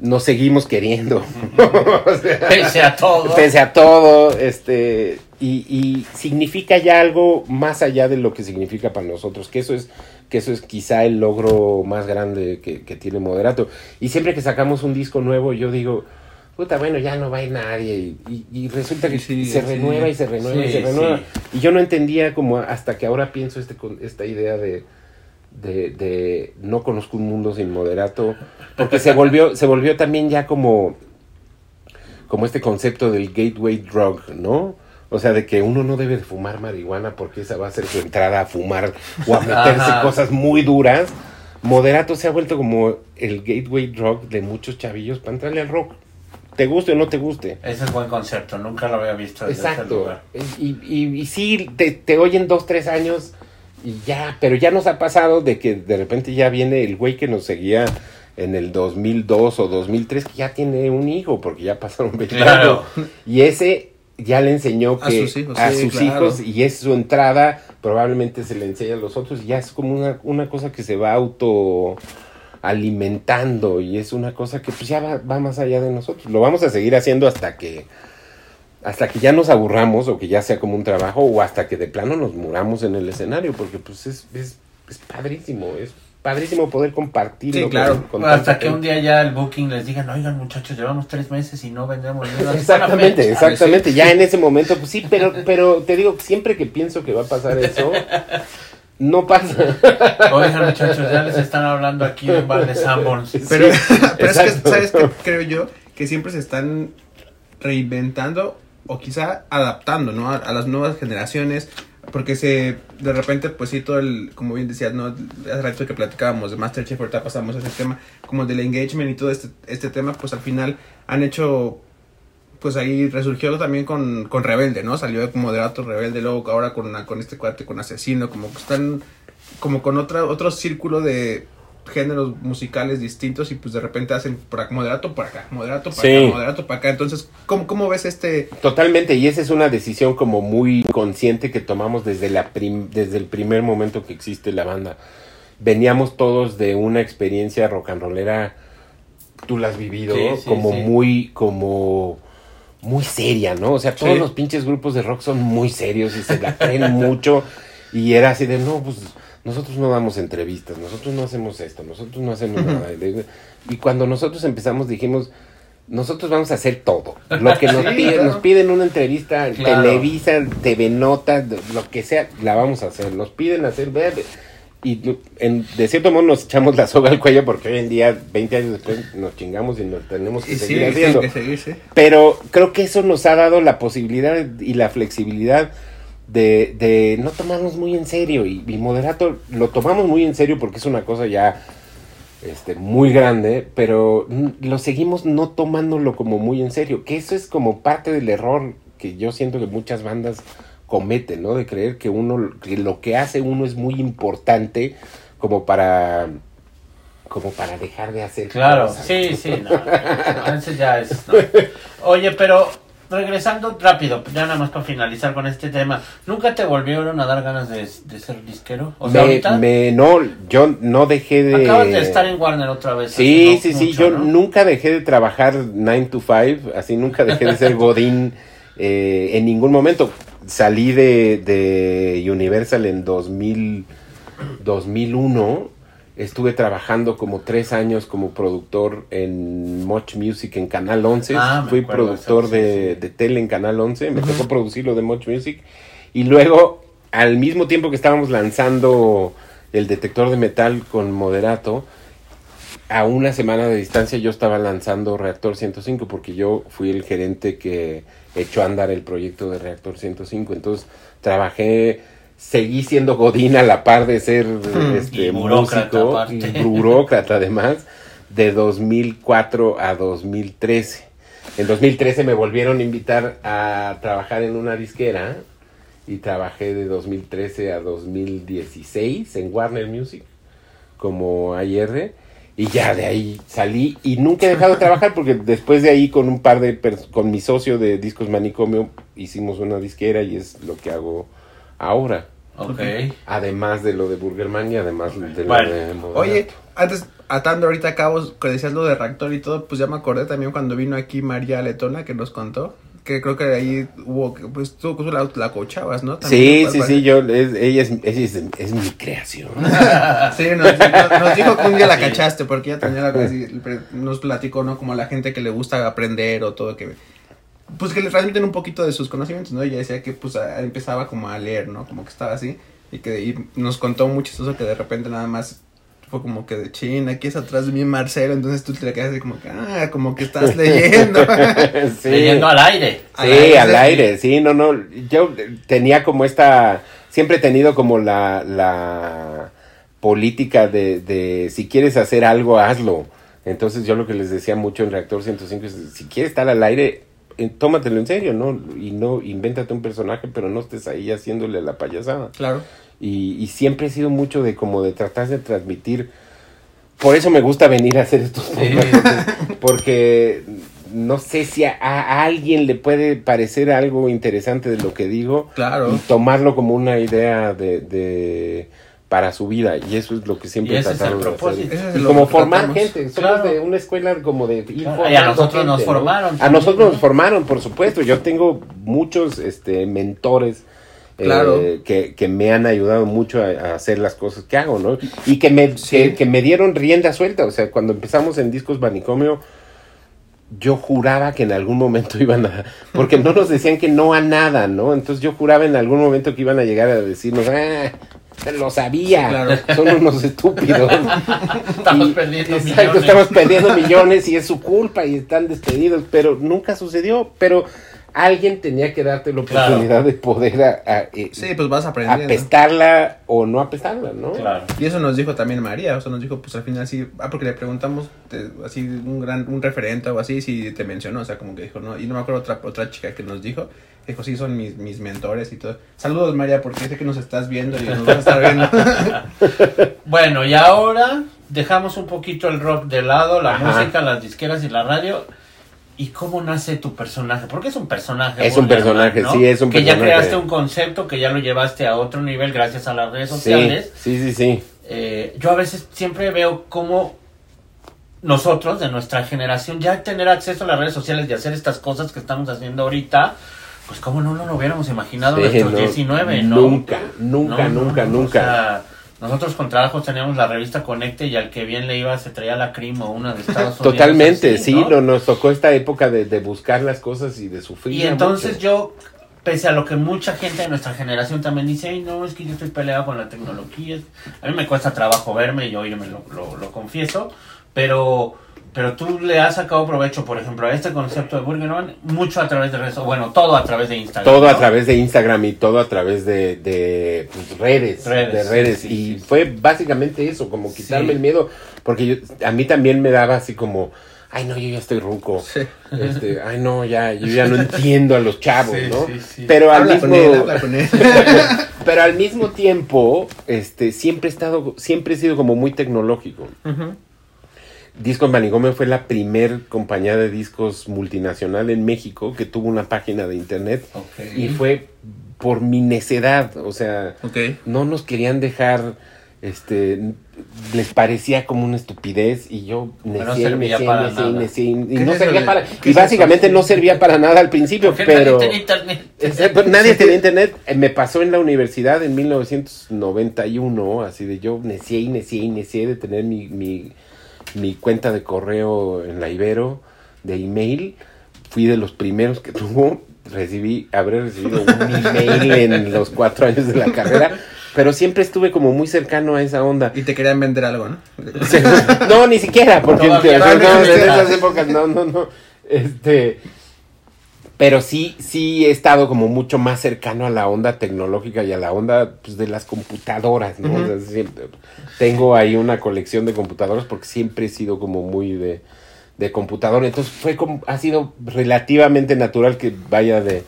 Speaker 2: Nos seguimos queriendo. O sea,
Speaker 3: Pese a todo.
Speaker 2: Pese a todo, este, y, y significa ya algo más allá de lo que significa para nosotros, que eso es, que eso es quizá el logro más grande que, que tiene Moderato. Y siempre que sacamos un disco nuevo, yo digo, puta, bueno, ya no va a ir nadie, y, y- y resulta que
Speaker 1: Sí,
Speaker 2: se
Speaker 1: sí.
Speaker 2: renueva y se renueva y se renueva.
Speaker 3: sí.
Speaker 2: Y yo no entendía como hasta que ahora pienso este, con esta idea de, de, de no conozco un mundo sin moderato, porque se volvió, se volvió también ya como, como este concepto del gateway drug, ¿no? O sea, de que uno no debe de fumar marihuana porque esa va a ser su entrada a fumar o a meterse
Speaker 3: Ajá.
Speaker 2: cosas muy duras. Moderato se ha vuelto como el gateway drug de muchos chavillos para entrarle al rock. Te guste o no te guste.
Speaker 3: Ese es buen concepto, nunca lo había visto desde ese
Speaker 2: Exacto.
Speaker 3: lugar.
Speaker 2: Y, y, y sí, te, te oyen dos, tres años y ya, pero ya nos ha pasado de que de repente ya viene el güey que nos seguía en el 2002 o 2003 que ya tiene un hijo porque ya pasaron 20
Speaker 3: Claro.
Speaker 2: años. Y ese ya le enseñó
Speaker 1: A sus hijos,
Speaker 2: a
Speaker 1: sí,
Speaker 2: sus
Speaker 1: claro.
Speaker 2: hijos y es su entrada, probablemente se le enseña a los otros y ya es como una, una cosa que se va auto alimentando y es una cosa que pues ya va, va más allá de nosotros. Lo vamos a seguir haciendo hasta que hasta que ya nos aburramos o que ya sea como un trabajo o hasta que de plano nos muramos en el escenario porque pues es, es, es padrísimo, es padrísimo poder compartirlo.
Speaker 1: Sí, claro.
Speaker 2: con- con
Speaker 3: Hasta que un día ya el booking les digan, oigan muchachos, llevamos tres meses y no vendemos ni una
Speaker 2: Exactamente,
Speaker 3: fecha".
Speaker 2: exactamente. Ya en ese momento, pues sí, pero, pero te digo, siempre que pienso que va a pasar eso, no pasa.
Speaker 3: Oigan muchachos, ya les están hablando aquí de un bar de Sanborns.
Speaker 1: Pero,
Speaker 2: Sí,
Speaker 1: pero es que. ¿sabes qué creo yo? Que siempre se están reinventando o quizá adaptando, ¿no? A, las nuevas generaciones. Porque se, de repente, pues sí, todo el, como bien decías, ¿no? Hace rato que platicábamos de Masterchef, ahorita pasamos a ese tema, como del engagement y todo este, este tema, pues al final han hecho, pues ahí resurgió también con, con Rebelde, ¿no? Salió como de rato Rebelde, luego ahora con, con este cuate, con Asesino, como que están como con otra, otro círculo de géneros musicales distintos y pues de repente hacen moderato por acá, moderato para
Speaker 2: Sí.
Speaker 1: acá, moderato para acá. Entonces, ¿cómo, ¿cómo ves este?
Speaker 2: Totalmente, y esa es una decisión como muy consciente que tomamos desde, la prim- desde el primer momento que existe la banda. Veníamos todos de una experiencia rock and rollera tú la has vivido,
Speaker 3: Sí, sí,
Speaker 2: como
Speaker 3: sí.
Speaker 2: muy, como muy seria, ¿no? O sea, todos
Speaker 1: Sí.
Speaker 2: los pinches grupos de rock son muy serios y se la creen mucho. Y era así de, no, pues nosotros no damos entrevistas, nosotros no hacemos esto, nosotros no hacemos nada. Y cuando nosotros empezamos dijimos, nosotros vamos a hacer todo. Lo que nos
Speaker 1: Sí,
Speaker 2: piden,
Speaker 1: claro.
Speaker 2: nos piden una entrevista,
Speaker 3: Claro.
Speaker 2: Televisa, TV Notas, lo que sea, la vamos a hacer. Nos piden hacer ver. Y en- de cierto modo nos echamos la soga al cuello porque hoy en día, 20 años después, nos chingamos y nos tenemos que
Speaker 1: Y
Speaker 2: seguir haciendo.
Speaker 1: que seguir, sí.
Speaker 2: Pero creo que eso nos ha dado la posibilidad y la flexibilidad de, de no tomarnos muy en serio. Y, y Moderato lo tomamos muy en serio porque es una cosa ya este, muy grande, pero lo seguimos no tomándolo como muy en serio. Que eso es como parte del error que yo siento que muchas bandas cometen, ¿no? De creer que uno, que lo que hace uno es muy importante como para como para dejar de hacer
Speaker 3: Claro,
Speaker 2: cosas.
Speaker 3: sí, sí, no, no, eso ya es. no. Oye, pero regresando rápido, ya nada más para finalizar con este tema, ¿nunca te volvieron a dar ganas de, de ser disquero? O sea,
Speaker 2: me,
Speaker 3: ahorita
Speaker 2: me- no, yo no dejé de...
Speaker 3: acabas de estar en Warner otra vez.
Speaker 2: Sí, sí, sí, yo
Speaker 3: ¿no?
Speaker 2: nunca dejé de trabajar 9 to 5, así nunca dejé de ser Godín eh, en ningún momento. Salí de, de Universal en 2000, 2001, estuve trabajando como tres años como productor en Much Music en Canal 11,
Speaker 3: Ah,
Speaker 2: fui productor de, de tele en Canal 11, me tocó producir lo de Much Music. Y luego al mismo tiempo que estábamos lanzando el detector de metal con Moderato, a una semana de distancia yo estaba lanzando Reactor 105 porque yo fui el gerente que echó a andar el proyecto de Reactor 105. Entonces trabajé, seguí siendo Godín a la par de ser este,
Speaker 3: Y burócrata
Speaker 2: músico
Speaker 3: aparte.
Speaker 2: y burócrata además de 2004 a 2013. En 2013 me volvieron a invitar a trabajar en una disquera y trabajé de 2013 a 2016 en Warner Music como AR y ya de ahí salí y nunca he dejado de trabajar porque después de ahí con un par de con mi socio de Discos Manicomio hicimos una disquera y es lo que hago ahora.
Speaker 3: Ok.
Speaker 2: Además de lo de Burgerman y además de lo
Speaker 3: Bueno,
Speaker 2: de Moderato.
Speaker 1: Oye, antes, atando ahorita a cabos, que decías lo de reactor y todo, pues ya me acordé también cuando vino aquí María Letona que nos contó, que creo que ahí hubo, que, pues tú tú la, la coachabas, ¿no? También,
Speaker 2: Sí, sí,
Speaker 1: parece.
Speaker 2: sí, yo, es- ella, es, ella es, es mi creación.
Speaker 1: Sí, nos, nos- nos dijo que un día la cachaste porque ella tenía la, nos platicó, ¿no? Como la gente que le gusta aprender o todo que pues que le transmiten un poquito de sus conocimientos, ¿no? Ella decía que pues a- empezaba como a leer, ¿no? Como que estaba así y que y nos contó mucho eso que de repente nada más fue como que de chin, aquí es atrás de mí Marcelo, entonces tú te quedas así como que ah, como que estás leyendo.
Speaker 2: Sí.
Speaker 3: Leyendo al aire.
Speaker 1: Al
Speaker 2: Sí,
Speaker 1: aire,
Speaker 2: al
Speaker 1: sí.
Speaker 2: aire, sí, no, no. Yo tenía como esta, siempre he tenido como la, la política de, de si quieres hacer algo, hazlo. Entonces yo lo que les decía mucho en Reactor 105 es, si quieres estar al aire, tómatelo en serio, ¿no? Y no, invéntate un personaje, pero no estés ahí haciéndole la payasada.
Speaker 1: claro.
Speaker 2: Y, y siempre he sido mucho de como de tratar de transmitir. Por eso me gusta venir a hacer estos programas, porque no sé si a, a alguien le puede parecer algo interesante de lo que digo
Speaker 1: Claro.
Speaker 2: y tomarlo como una idea de, de- para su vida y eso es lo que siempre tratamos de hacer.
Speaker 1: Es
Speaker 2: Y como formar
Speaker 1: tratamos.
Speaker 2: gente, somos
Speaker 3: Claro.
Speaker 2: de una escuela como de ir
Speaker 3: Claro, y a nosotros nos
Speaker 2: gente, ¿no?
Speaker 3: formaron
Speaker 2: A nosotros
Speaker 3: ¿no?
Speaker 2: nos formaron, por supuesto. Yo tengo muchos este mentores eh,
Speaker 1: Claro.
Speaker 2: que, que me han ayudado mucho a, a hacer las cosas que hago, ¿no? Y que me,
Speaker 1: Sí.
Speaker 2: que, que me dieron rienda suelta. O sea, cuando empezamos en Discos Manicomio, yo juraba que en algún momento iban a... Porque no nos decían que no a nada, ¿no? Entonces yo juraba en algún momento que iban a llegar a decirnos, ah, lo sabía,
Speaker 1: claro.
Speaker 2: son unos estúpidos.
Speaker 3: Estamos
Speaker 2: Y-
Speaker 3: perdiendo
Speaker 2: exacto,
Speaker 3: millones.
Speaker 2: estamos perdiendo millones y es su culpa y están despedidos, pero nunca sucedió. Pero alguien tenía que darte la
Speaker 3: Claro.
Speaker 2: oportunidad de poder a- a- eh,
Speaker 1: Sí, pues vas
Speaker 2: apestarla o no apestarla, ¿no?
Speaker 3: Claro.
Speaker 1: Y eso nos dijo también María, o sea, nos dijo, pues al final sí, ah, porque le preguntamos así un gran, un referente o así, si te mencionó, o sea, como que dijo, no, y no me acuerdo otra, otra chica que nos dijo, dijo, sí, son mis, mis mentores y todo. Saludos María, porque sé que nos estás viendo y nos vas a estar viendo.
Speaker 3: Bueno, y ahora dejamos un poquito el rock de lado, la
Speaker 2: Ajá.
Speaker 3: música, las disqueras y la radio. ¿Y cómo nace tu personaje? Porque es un personaje.
Speaker 2: Es un personaje,
Speaker 3: ¿no?
Speaker 2: sí, es un
Speaker 3: que
Speaker 2: personaje.
Speaker 3: ya creaste un concepto, que ya lo llevaste a otro nivel gracias a las redes sociales.
Speaker 2: sí, sí, sí.
Speaker 3: Eh, yo a veces siempre veo cómo nosotros, de nuestra generación, ya tener acceso a las redes sociales y hacer estas cosas que estamos haciendo ahorita, pues cómo no, no lo hubiéramos imaginado
Speaker 2: Sí,
Speaker 3: nuestros
Speaker 2: no,
Speaker 3: 19, ¿no?
Speaker 2: Nunca, nunca,
Speaker 3: No,
Speaker 2: nunca, nunca.
Speaker 3: o sea, nosotros con trabajos teníamos la revista Conecte y al que bien le iba se traía la Crim o una de Estados Unidos.
Speaker 2: Totalmente,
Speaker 3: así,
Speaker 2: sí,
Speaker 3: ¿no?
Speaker 2: no, nos tocó esta época de, de buscar las cosas y de sufrir.
Speaker 3: Y entonces
Speaker 2: mucho.
Speaker 3: yo, pese a lo que mucha gente de nuestra generación también dice, ay no, es que yo estoy peleado con la tecnología. A mí me cuesta trabajo verme y oírme, lo, lo, lo confieso, pero, pero tú le has sacado provecho, por ejemplo, a este concepto de Burgerman, mucho a través de redes, bueno, todo a través de Instagram.
Speaker 2: Todo a través de Instagram y todo a través de, de pues, redes,
Speaker 3: Redes,
Speaker 2: de redes.
Speaker 3: sí,
Speaker 2: y
Speaker 3: sí, sí.
Speaker 2: fue básicamente eso, como quitarme
Speaker 3: Sí.
Speaker 2: el miedo, porque yo, a mí también me daba así como, ay no, yo ya estoy ruco,
Speaker 1: Sí.
Speaker 2: este, ay no, ya, yo ya no entiendo a los chavos,
Speaker 3: Sí,
Speaker 2: ¿no?
Speaker 3: sí, sí.
Speaker 2: Pero al
Speaker 1: Habla
Speaker 2: mismo,
Speaker 1: con él, habla con él.
Speaker 2: pero al mismo tiempo, este, siempre he estado, siempre he sido como muy tecnológico.
Speaker 1: Ujú.
Speaker 2: Discos Manicomio fue la primer compañía de discos multinacional en México que tuvo una página de internet y fue por mi necedad, o sea, no nos querían dejar, este, les parecía como una estupidez y yo
Speaker 3: no
Speaker 2: necié, y
Speaker 3: servía
Speaker 2: necié,
Speaker 3: para
Speaker 2: necié,
Speaker 3: nada.
Speaker 2: necié, y
Speaker 1: ¿Qué
Speaker 2: no servía para,
Speaker 1: ¿Qué
Speaker 2: y básicamente
Speaker 1: eso?
Speaker 2: no servía para nada al principio, pero...
Speaker 3: nadie tenía internet.
Speaker 2: Nadie tenía internet. Me pasó en la universidad en 1991, así de yo necié y necié y necié de tener mi, mi, mi cuenta de correo en la Ibero, de email. Fui de los primeros que tuvo. Recibí, habré recibido un email en los cuatro años de la carrera, pero siempre estuve como muy cercano a esa onda.
Speaker 1: Y te querían vender algo, ¿no?
Speaker 2: No, ni siquiera, porque
Speaker 1: no
Speaker 2: no, en esas épocas no, no, no. Este, pero sí, sí he estado como mucho más cercano a la onda tecnológica y a la onda pues, de las computadoras, ¿no? O sea, siempre- tengo ahí una colección de computadoras porque siempre he sido como muy de, de computadora. Entonces fue como, ha sido relativamente natural que vaya de,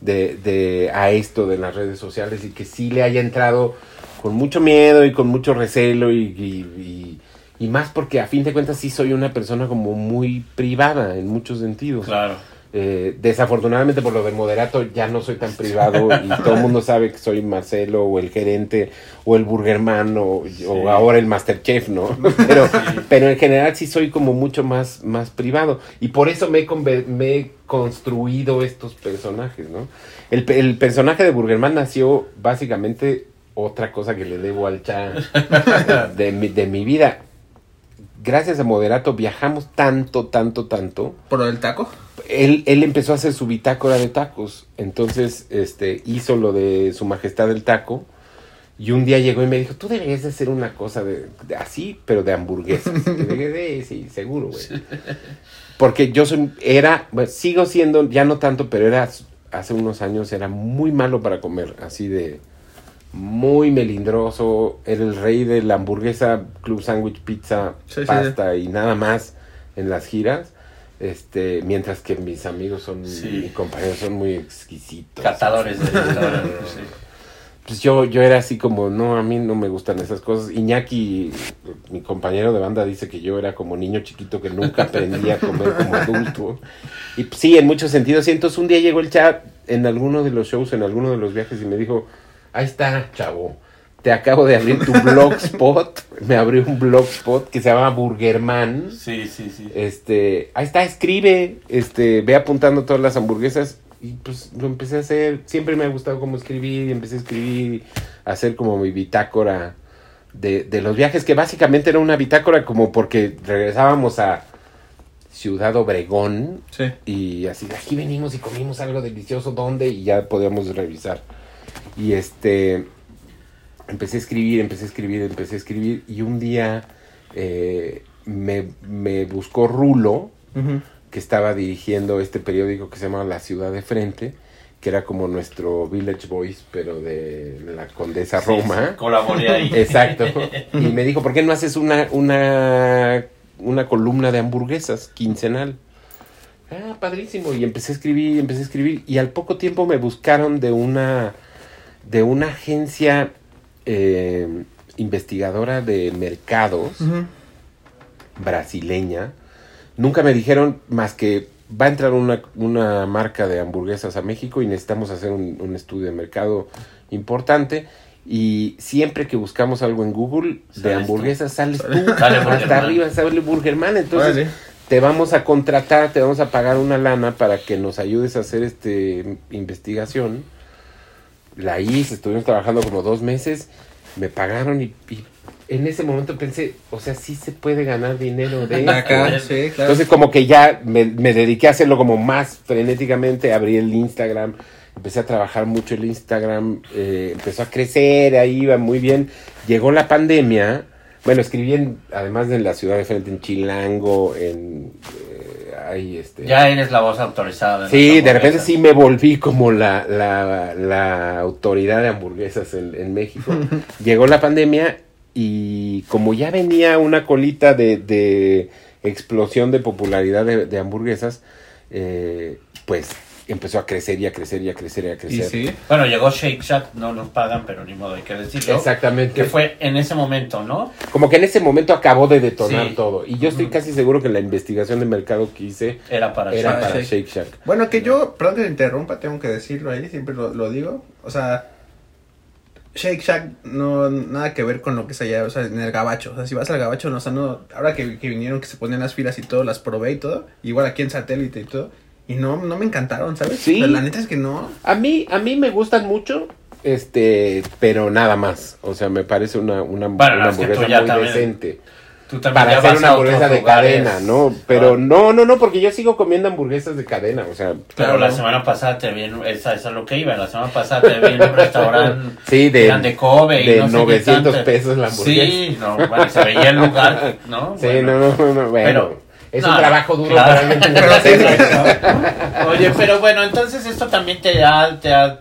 Speaker 2: de, de a esto de las redes sociales y que sí le haya entrado con mucho miedo y con mucho recelo y, y, y- y más porque a fin de cuentas sí soy una persona como muy privada en muchos sentidos.
Speaker 3: Claro.
Speaker 2: Eh, desafortunadamente por lo de moderato ya no soy tan privado y todo el mundo sabe que soy Marcelo o el gerente o el burgerman o, o ahora el masterchef, ¿no? Pero, pero en general sí soy como mucho más, más privado y por eso me he, me he construido estos personajes, ¿no? El, el personaje de burgerman nació básicamente otra cosa que le debo al cha de mi, de mi vida. Gracias a Moderato viajamos tanto, tanto, tanto
Speaker 1: ¿Por lo del taco?
Speaker 2: Él, él empezó a hacer su bitácora de tacos. Entonces, este, hizo lo de su majestad el taco. Y un día llegó y me dijo, tú deberías de hacer una cosa de, de así, pero de hamburguesas. Y le dije, sí, seguro, güey. Porque yo soy, era, bueno, sigo siendo, ya no tanto, pero era, hace unos años era muy malo para comer. Así de, muy melindroso. Era el rey de la hamburguesa, club sandwich, pizza,
Speaker 1: Sí, sí,
Speaker 2: pasta y nada más en las giras. Este, mientras que mis amigos son,
Speaker 3: Sí.
Speaker 2: mis compañeros son muy exquisitos.
Speaker 3: Catadores de sí.
Speaker 2: Pues yo, yo era así como, no, a mí no me gustan esas cosas. Iñaki, mi compañero de banda, dice que yo era como niño chiquito que nunca aprendía a comer como adulto. Y pues, sí, en muchos sentidos. Y entonces un día llegó el chat en alguno de los shows, en alguno de los viajes y me dijo, ahí está, chavo, te acabo de abrir tu blogspot. me abrió un blogspot que se llama Burgerman.
Speaker 3: Sí, sí, sí.
Speaker 2: Este, ahí está, escribe, este, ve apuntando todas las hamburguesas y pues lo empecé a hacer. Siempre me ha gustado como escribir y empecé a escribir, a hacer como mi bitácora de, de los viajes, que básicamente era una bitácora como porque regresábamos a Ciudad Obregón
Speaker 1: Sí.
Speaker 2: y así, aquí venimos y comimos algo delicioso, ¿dónde? Y ya podíamos revisar. Y este, empecé a escribir, empecé a escribir, empecé a escribir y un día eh, me, me buscó Rulo, que estaba dirigiendo este periódico que se llama La Ciudad de Frente, que era como nuestro Village Voice, pero de la Condesa
Speaker 3: Sí,
Speaker 2: Roma.
Speaker 3: sí, colaboré ahí.
Speaker 2: Exacto. Y me dijo, ¿por qué no haces una, una, una columna de hamburguesas quincenal? Ah, padrísimo. Y empecé a escribir, empecé a escribir. Y al poco tiempo me buscaron de una, de una agencia eh, investigadora de mercados brasileña. Nunca me dijeron más que va a entrar una, una marca de hamburguesas a México y necesitamos hacer un, un estudio de mercado importante. Y siempre que buscamos algo en Google de hamburguesas, sales tú.
Speaker 3: Sale
Speaker 2: hasta arriba sale Burgerman. Entonces, te vamos a contratar, te vamos a pagar una lana para que nos ayudes a hacer este investigación. La hice, estuvimos trabajando como dos meses, me pagaron y, y en ese momento pensé, o sea, sí se puede ganar dinero de esto.
Speaker 1: Acá, sí, claro.
Speaker 2: Entonces como que ya me, me dediqué a hacerlo como más frenéticamente, abrí el Instagram, empecé a trabajar mucho el Instagram, eh, empezó a crecer, ahí iba muy bien. Llegó la pandemia, bueno, escribí en, además de en la ciudad de frente, en Chilango, en... este...
Speaker 3: Ya eres la voz autorizada.
Speaker 2: Sí, de repente sí me volví como la, la, la autoridad de hamburguesas en, en México. Llegó la pandemia y como ya venía una colita de, de explosión de popularidad de, de hamburguesas, eh, pues empezó a crecer y a crecer y a crecer y a
Speaker 1: Y
Speaker 2: crecer.
Speaker 1: sí.
Speaker 3: Bueno, llegó Shake Shack, no nos pagan, pero ni modo hay que decirlo.
Speaker 2: Exactamente.
Speaker 3: Que fue en ese momento, ¿no?
Speaker 2: Como que en ese momento acabó de detonar
Speaker 3: Sí.
Speaker 2: todo. Y yo estoy casi seguro que la investigación de mercado que hice
Speaker 3: Era para
Speaker 2: era
Speaker 3: Shake
Speaker 2: para
Speaker 1: Shack.
Speaker 2: Shake Shack.
Speaker 1: Bueno, que yo, perdón que te interrumpa, tengo que decirlo ahí, siempre lo, lo digo. O sea, Shake Shack no nada que ver con lo que es allá, o sea, en el gabacho. O sea, si vas al gabacho, no, o sea, no, ahora que, que vinieron, que se ponían las filas y todo, las probé y todo, igual aquí en satélite y todo, y no, no me encantaron, ¿sabes?
Speaker 2: Sí.
Speaker 1: Pero la neta es que no.
Speaker 2: A mí, a mí me gustan mucho, este, pero nada más. O sea, me parece una, una, hamburguesa muy
Speaker 3: también
Speaker 2: decente.
Speaker 3: Tú
Speaker 2: Para hacer
Speaker 3: vas
Speaker 2: una
Speaker 3: a
Speaker 2: hamburguesa de
Speaker 3: lugares.
Speaker 2: cadena, ¿no? Pero
Speaker 3: Ah.
Speaker 2: no, no, no, porque yo sigo comiendo hamburguesas de cadena, o sea,
Speaker 3: Pero
Speaker 1: Claro.
Speaker 3: la semana pasada te vi, en- esa, esa es lo que iba, la semana pasada te vi en un restaurante
Speaker 2: sí, de,
Speaker 3: de Kobe y no sé qué
Speaker 2: 900
Speaker 3: tanto.
Speaker 2: pesos la hamburguesa.
Speaker 3: Sí, no, bueno, se veía el lugar, ¿no?
Speaker 2: Sí,
Speaker 3: Bueno.
Speaker 2: no, no, no, bueno.
Speaker 3: Pero-
Speaker 2: es
Speaker 3: no,
Speaker 2: un trabajo duro
Speaker 3: claro.
Speaker 2: realmente.
Speaker 1: Pero sí.
Speaker 3: Oye, pero bueno, entonces esto también te ha, te ha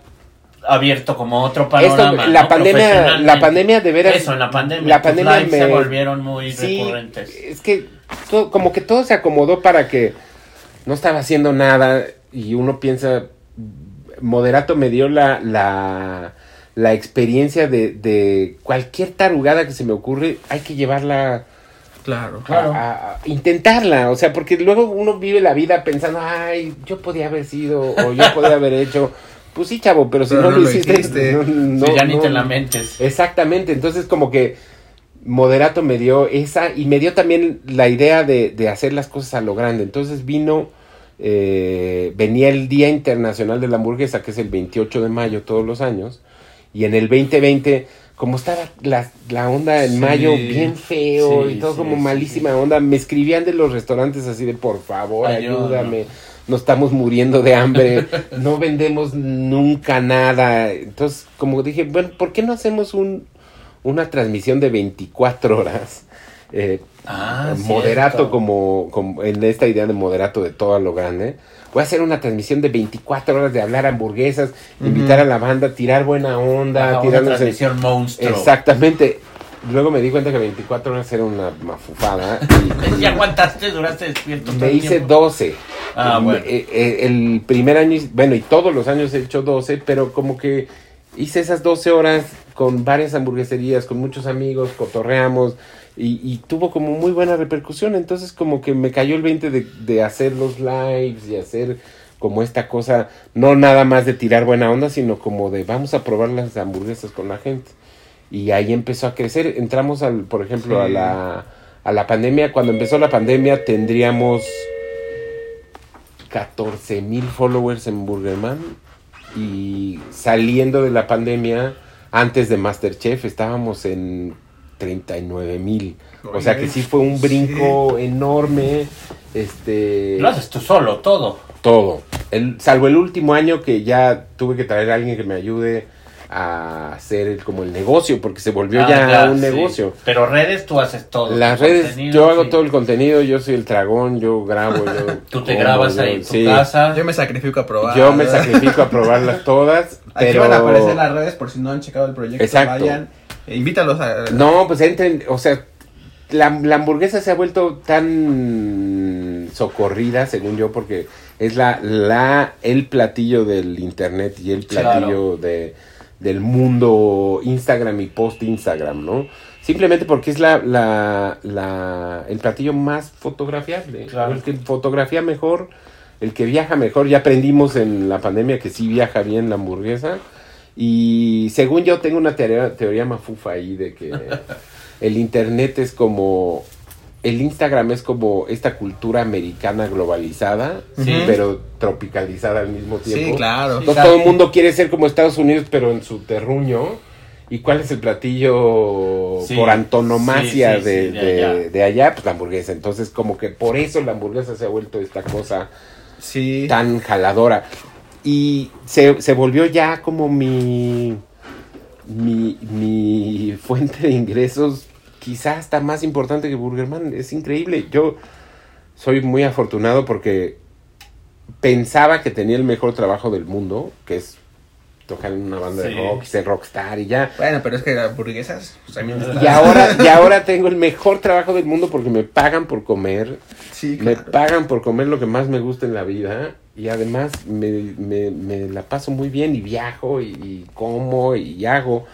Speaker 3: abierto como otro
Speaker 2: Esto,
Speaker 3: panorama.
Speaker 2: la
Speaker 3: ¿no?
Speaker 2: pandemia, la pandemia de veras.
Speaker 3: Eso, en la pandemia.
Speaker 2: la pandemia me-
Speaker 3: se volvieron muy
Speaker 2: Sí,
Speaker 3: recurrentes.
Speaker 2: es que todo- como que todo se acomodó para que no estaba haciendo nada y uno piensa, Moderato me dio la, la, la experiencia de, de cualquier tarugada que se me ocurre, hay que llevarla
Speaker 1: Claro,
Speaker 2: a, a intentarla, o sea, porque luego uno vive la vida pensando, ay, yo podía haber sido o yo podía haber hecho. Pues sí, chavo, pero si no,
Speaker 1: no
Speaker 2: lo hiciste,
Speaker 1: hiciste.
Speaker 2: no, no-
Speaker 3: Sí, ya ni
Speaker 2: no-
Speaker 3: te lamentes.
Speaker 2: Exactamente, entonces como que Moderato me dio esa y me dio también la idea de, de hacer las cosas a lo grande. Entonces vino, eh, venía el Día Internacional de la Hamburguesa, que es el 28 de mayo todos los años, y en el 2020, como estaba la, la onda en
Speaker 1: Sí.
Speaker 2: mayo bien feo
Speaker 3: Sí,
Speaker 2: y todo
Speaker 3: sí,
Speaker 2: como malísima onda, me escribían de los restaurantes así de por favor,
Speaker 3: Ayúdame.
Speaker 2: ayúdame. Nos estamos muriendo de hambre, no vendemos nunca nada. Entonces, como dije, bueno, ¿por qué no hacemos un, una transmisión de 24 horas? Eh,
Speaker 3: Ah,
Speaker 2: moderato como, como en esta idea de moderato de todo a lo grande. Voy a hacer una transmisión de 24 horas de hablar hamburguesas, invitar a la banda, tirar buena onda,
Speaker 3: Ajá, una transmisión monstruo.
Speaker 2: Exactamente. Luego me di cuenta que 24 horas era una mafufada. y-
Speaker 3: ¿Y aguantaste? ¿Duraste despierto
Speaker 2: me hice
Speaker 3: tiempo?
Speaker 2: 12.
Speaker 3: Ah, bueno.
Speaker 2: eh, eh, el primer año, bueno, y todos los años he hecho 12, pero como que hice esas 12 horas con varias hamburgueserías, con muchos amigos, cotorreamos, y, y tuvo como muy buena repercusión. Entonces, como que me cayó el 20 de, de hacer los lives y hacer como esta cosa, no nada más de tirar buena onda, sino como de vamos a probar las hamburguesas con la gente. Y ahí empezó a crecer. Entramos, al, por ejemplo, a la a la pandemia. Cuando empezó la pandemia tendríamos 14 mil followers en Burgerman. Y saliendo de la pandemia, antes de Masterchef, estábamos en 39 mil. O sea que sí fue un brinco enorme. Este.
Speaker 3: Lo haces tú solo, todo.
Speaker 2: Todo. El, salvo el último año que ya tuve que traer a alguien que me ayude a hacer el- como el negocio, porque se volvió
Speaker 3: Ah,
Speaker 2: ya un
Speaker 3: sí.
Speaker 2: negocio.
Speaker 3: Pero redes tú haces todo.
Speaker 2: Las redes, yo hago
Speaker 3: sí.
Speaker 2: todo el contenido, yo soy el dragón, yo grabo, yo...
Speaker 3: Tú te
Speaker 2: como,
Speaker 3: grabas
Speaker 2: yo-
Speaker 3: ahí en tu
Speaker 2: sí.
Speaker 3: casa.
Speaker 1: Yo me sacrifico a probar.
Speaker 2: Yo me sacrifico a probarlas todas,
Speaker 1: Aquí
Speaker 2: pero...
Speaker 1: van a aparecer las redes por si no han checado el proyecto.
Speaker 2: Exacto.
Speaker 1: Vayan, e invítalos a.
Speaker 2: No, pues entren, o sea, la, la hamburguesa se ha vuelto tan socorrida, según yo, porque es la, la, el platillo del internet y el platillo de, del mundo Instagram y post Instagram, ¿no? Simplemente porque es la, la, la, el platillo más fotografiable,
Speaker 3: Claro.
Speaker 2: el que fotografía mejor, el que viaja mejor. Ya aprendimos en la pandemia que sí viaja bien la hamburguesa. Y según yo tengo una teoría, teoría mafufa ahí de que el internet es como el Instagram es como esta cultura americana globalizada,
Speaker 3: Sí.
Speaker 2: pero tropicalizada al mismo tiempo.
Speaker 1: Sí, claro.
Speaker 3: Sí.
Speaker 2: Entonces, todo el mundo quiere ser como Estados Unidos, pero en su terruño. ¿Y cuál es el platillo
Speaker 3: Sí,
Speaker 2: por antonomasia
Speaker 3: sí,
Speaker 2: de,
Speaker 3: allá.
Speaker 2: de allá? Pues la hamburguesa. Entonces, como que por eso la hamburguesa se ha vuelto esta cosa tan jaladora. Y se, se volvió ya como mi, mi, mi fuente de ingresos, quizás hasta más importante que Burgerman. Es increíble. Yo soy muy afortunado porque pensaba que tenía el mejor trabajo del mundo, que es tocar en una banda
Speaker 3: Sí.
Speaker 2: de rock, ser rockstar y ya.
Speaker 1: Bueno, pero es que las hamburguesas pues, también están-
Speaker 2: Y ahora, y ahora tengo el mejor trabajo del mundo porque me pagan por comer.
Speaker 1: Sí,
Speaker 2: Me
Speaker 1: claro.
Speaker 2: pagan por comer lo que más me gusta en la vida y además me, me- me la paso muy bien y viajo y, y como y hago.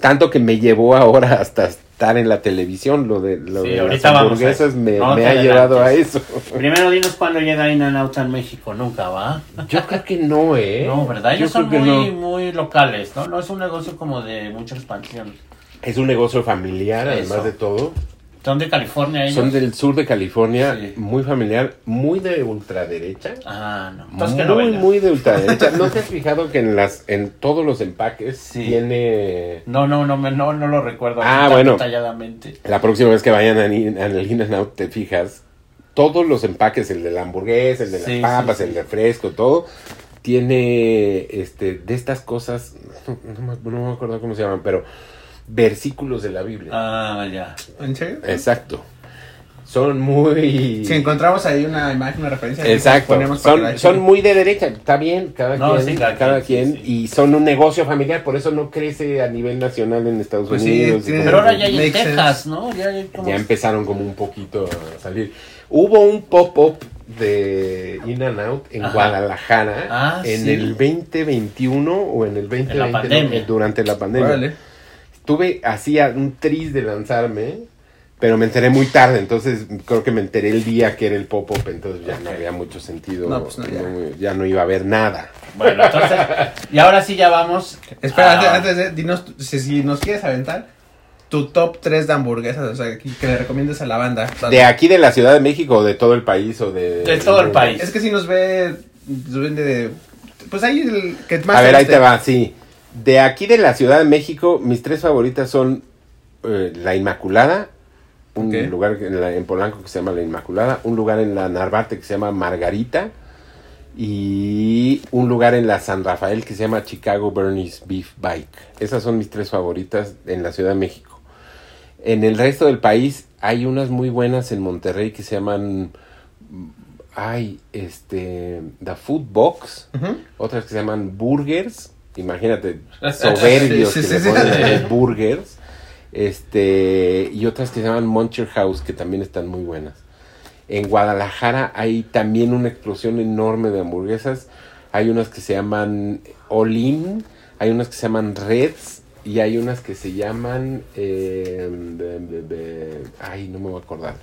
Speaker 2: Tanto que me llevó ahora hasta estar en la televisión. Lo de, lo
Speaker 3: Sí,
Speaker 2: de las hamburguesas me, ha llevado a eso.
Speaker 3: Primero dinos cuándo llega In and Out en México, nunca va.
Speaker 2: Yo creo que no, ¿eh?
Speaker 3: No, ¿verdad?
Speaker 2: Yo
Speaker 3: Ellos son muy,
Speaker 2: no.
Speaker 3: muy locales, ¿no? No es un negocio como de mucha expansión.
Speaker 2: Es un negocio familiar,
Speaker 3: Eso.
Speaker 2: además de todo.
Speaker 3: Son de California ellos.
Speaker 2: Son del sur de California,
Speaker 3: Sí.
Speaker 2: muy familiar, muy de ultraderecha.
Speaker 3: Ah, no. Entonces que no
Speaker 2: muy, muy de ultraderecha. ¿No te has fijado que en las en todos los empaques
Speaker 3: Sí.
Speaker 2: tiene
Speaker 3: No, no, no, me- no, no lo recuerdo
Speaker 2: Ah, bueno.
Speaker 3: detalladamente.
Speaker 2: la próxima vez que vayan a, a el In Out te fijas todos los empaques, el de la hamburguesa, el de las papas,
Speaker 3: sí,
Speaker 2: el refresco, todo tiene este de estas cosas no me acuerdo cómo se llaman, pero versículos de la Biblia.
Speaker 3: Ah, ya.
Speaker 1: ¿En serio?
Speaker 2: Exacto. Son muy
Speaker 1: Si encontramos ahí una imagen, una referencia,
Speaker 2: Exacto,
Speaker 1: ponemos para que la
Speaker 2: son, son muy de derecha, está bien, cada
Speaker 3: No,
Speaker 2: quien,
Speaker 3: sí, cada
Speaker 2: cada,
Speaker 3: quien,
Speaker 2: quien,
Speaker 3: sí, sí.
Speaker 2: y son un negocio familiar, por eso no crece a nivel nacional en Estados
Speaker 1: Pues sí,
Speaker 2: Unidos.
Speaker 1: tiene-
Speaker 3: Pero ahora ya hay en
Speaker 1: sense.
Speaker 3: Texas, ¿no? Ya, hay como...
Speaker 2: ya empezaron como un poquito a salir. Hubo un pop-up de In and Out en
Speaker 3: Ajá.
Speaker 2: Guadalajara
Speaker 3: Ah,
Speaker 2: en
Speaker 3: sí.
Speaker 2: el 2021 o en el 2020, no,
Speaker 3: pandemia.
Speaker 2: durante la pandemia. Tuve hacía un tris de lanzarme, pero me enteré muy tarde, entonces creo que me enteré el día que era el pop-up, entonces ya no había mucho sentido,
Speaker 1: No, pues no, ya.
Speaker 2: ya no iba a haber nada.
Speaker 3: Bueno, entonces... y ahora sí ya vamos...
Speaker 1: Espera, antes,
Speaker 3: a-
Speaker 1: antes de, dinos, si, si nos quieres aventar, tu top 3 de hamburguesas, o sea, que, que le recomiendes a la banda.
Speaker 2: ¿De aquí de la Ciudad de México o de todo el país o de...
Speaker 3: De todo el país.
Speaker 1: Es que si nos ve, nos ven de, pues ahí el que más
Speaker 2: A ver, ahí te va, sí. De aquí de la Ciudad de México, mis tres favoritas son eh, La Inmaculada, un lugar en, la- en Polanco que se llama La Inmaculada, un lugar en la Narvarte que se llama Margarita y un lugar en la San Rafael que se llama Chicago Bernie's Beef Bike. Esas son mis tres favoritas en la Ciudad de México. En el resto del país hay unas muy buenas en Monterrey que se llaman... Ay, este... The Food Box otras que se llaman burgers, imagínate, soberbios
Speaker 1: Sí, sí,
Speaker 2: que
Speaker 1: sí,
Speaker 2: le ponen burgers, este, y otras que se llaman Muncher House, que también están muy buenas. En Guadalajara hay también una explosión enorme de hamburguesas, hay unas que se llaman All In, hay unas que se llaman Reds, y hay unas que se llaman, eh, be- ay, no me voy a acordar.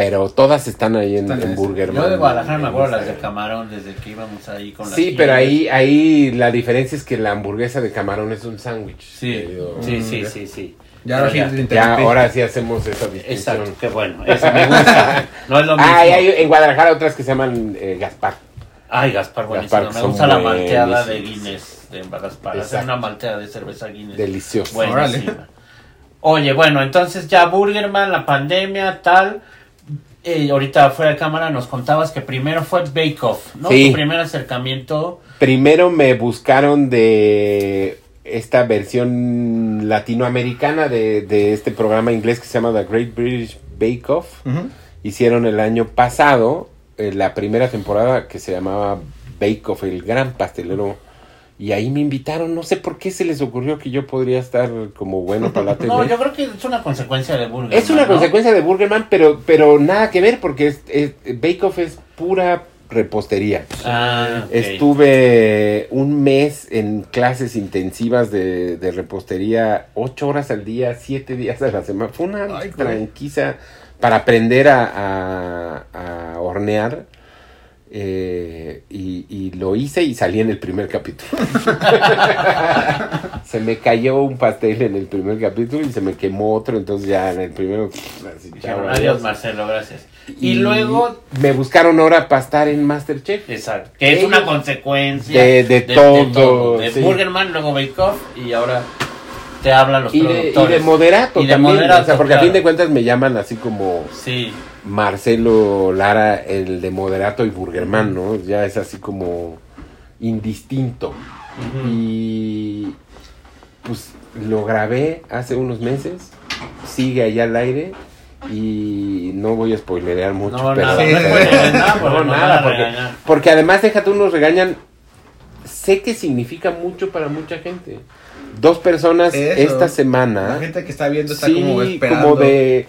Speaker 2: Pero todas están ahí en,
Speaker 1: en.
Speaker 2: Burger
Speaker 3: Yo de Guadalajara me acuerdo las de camarón desde que íbamos ahí con las
Speaker 2: Sí, pero ahí, ahí la diferencia es que la hamburguesa de camarón es un sándwich.
Speaker 3: Sí, sí, sí, sí, sí.
Speaker 1: Ya ahora sí,
Speaker 3: Ya.
Speaker 1: te
Speaker 2: Ya,
Speaker 1: interrumpí.
Speaker 2: ahora sí hacemos esa distinción.
Speaker 3: Exacto, qué bueno, eso me gusta. No es lo mismo.
Speaker 2: Ah, y hay en Guadalajara otras que se llaman eh, Gaspar.
Speaker 3: Ay, Gaspar, buenísimo.
Speaker 2: Gaspar,
Speaker 3: me gusta la malteada de. Guinness de Gaspar. Hacer una malteada de cerveza Guinness.
Speaker 2: Delicioso.
Speaker 3: Buenísima. Oye, bueno, entonces ya Burgerman, la pandemia, tal. Eh, ahorita fuera de cámara nos contabas que primero fue Bake Off, ¿no?
Speaker 2: Sí.
Speaker 3: Tu primer acercamiento.
Speaker 2: Primero me buscaron de esta versión latinoamericana de, de este programa inglés que se llama The Great British Bake Off. Hicieron el año pasado eh, la primera temporada que se llamaba Bake Off, el gran pastelero. Y ahí me invitaron, no sé por qué se les ocurrió que yo podría estar como bueno para la tele.
Speaker 3: No, yo creo que es una consecuencia de Burgerman.
Speaker 2: Es una
Speaker 3: ¿no?
Speaker 2: consecuencia de Burgerman, pero, pero nada que ver porque es, es- Bake Off es pura repostería.
Speaker 3: Ah.
Speaker 2: Estuve un mes en clases intensivas de, de repostería, ocho horas al día, siete días a la semana. Fue una
Speaker 1: Ay,
Speaker 2: tranquiza para aprender a, a- a hornear. Eh, y, y lo hice y salí en el primer capítulo. se me cayó un pastel en el primer capítulo y se me quemó otro, entonces ya en el primero... así, chao,
Speaker 3: Dijeron,
Speaker 2: adiós.
Speaker 3: Adiós, Marcelo, gracias. Y, luego,
Speaker 2: Me buscaron ahora para estar en Masterchef.
Speaker 3: exacto, que es una consecuencia
Speaker 2: De- de todo,
Speaker 3: De
Speaker 2: sí.
Speaker 3: Burgerman, luego Bake Off y ahora te hablan los
Speaker 2: Y de, y
Speaker 3: productores.
Speaker 2: de moderato
Speaker 3: Y
Speaker 2: también,
Speaker 3: moderato,
Speaker 2: o sea, porque a fin de cuentas me llaman así como
Speaker 3: Sí,
Speaker 2: Marcelo Lara, el de moderato y Burgerman, ¿no? Ya es así como indistinto. Y pues lo grabé hace unos meses, sigue allá al aire y no voy a spoilerear mucho.
Speaker 3: no,
Speaker 2: pero-
Speaker 3: nada,
Speaker 1: Sí.
Speaker 3: no nada, porque
Speaker 2: No,
Speaker 3: nos
Speaker 2: nada, porque-. Porque además, déjate, unos regañan. Sé que significa mucho para mucha gente. Dos personas
Speaker 1: Eso.
Speaker 2: esta semana.
Speaker 1: La gente que está viendo está
Speaker 2: sí,
Speaker 1: como esperando.
Speaker 2: como de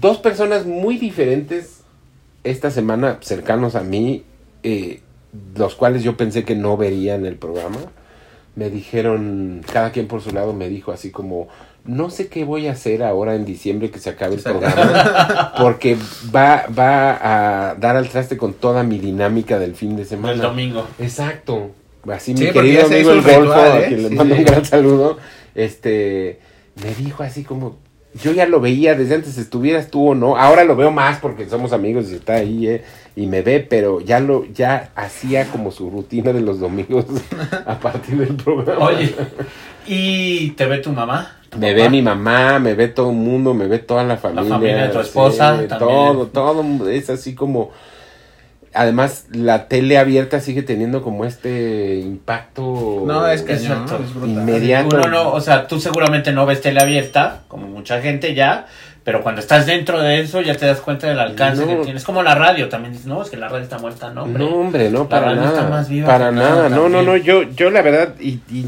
Speaker 2: dos personas muy diferentes esta semana cercanos a mí, eh, los cuales yo pensé que no verían el programa. Me dijeron, cada quien por su lado me dijo así como, no sé qué voy a hacer ahora en diciembre que se acabe el programa, porque va, va a dar al traste con toda mi dinámica del fin de semana.
Speaker 3: El domingo.
Speaker 2: Exacto. Así
Speaker 1: Sí,
Speaker 2: mi querido amigo el Golfo, a
Speaker 1: ¿eh?
Speaker 2: quien le
Speaker 1: Sí,
Speaker 2: mando
Speaker 1: sí.
Speaker 2: un gran saludo, este, me dijo así como, yo ya lo veía desde antes, estuvieras tú o no, ahora lo veo más porque somos amigos y está ahí, eh, y me ve, pero ya lo, ya hacía como su rutina de los domingos a partir del programa.
Speaker 3: Oye, ¿y te ve tu mamá? ¿Tu
Speaker 2: Me
Speaker 3: papá?
Speaker 2: ve mi mamá, me ve todo el mundo, me ve toda la familia.
Speaker 3: familia de tu esposa
Speaker 2: sí,
Speaker 3: también.
Speaker 2: Todo, todo es así como... Además, la tele abierta sigue teniendo como este impacto...
Speaker 1: No, es.
Speaker 3: Exacto.
Speaker 1: Es brutal.
Speaker 2: Inmediato.
Speaker 3: Uno no, o sea, tú seguramente no ves tele abierta, como mucha gente ya, pero cuando estás dentro de eso ya te das cuenta del alcance
Speaker 2: No.
Speaker 3: que tienes. Como la radio, también dices, no, es que la radio está muerta, no, hombre.
Speaker 2: No, hombre, no, para
Speaker 3: está
Speaker 2: nada.
Speaker 3: más viva
Speaker 2: para
Speaker 3: que
Speaker 2: nada. No, no, no. Yo, yo la verdad, y, y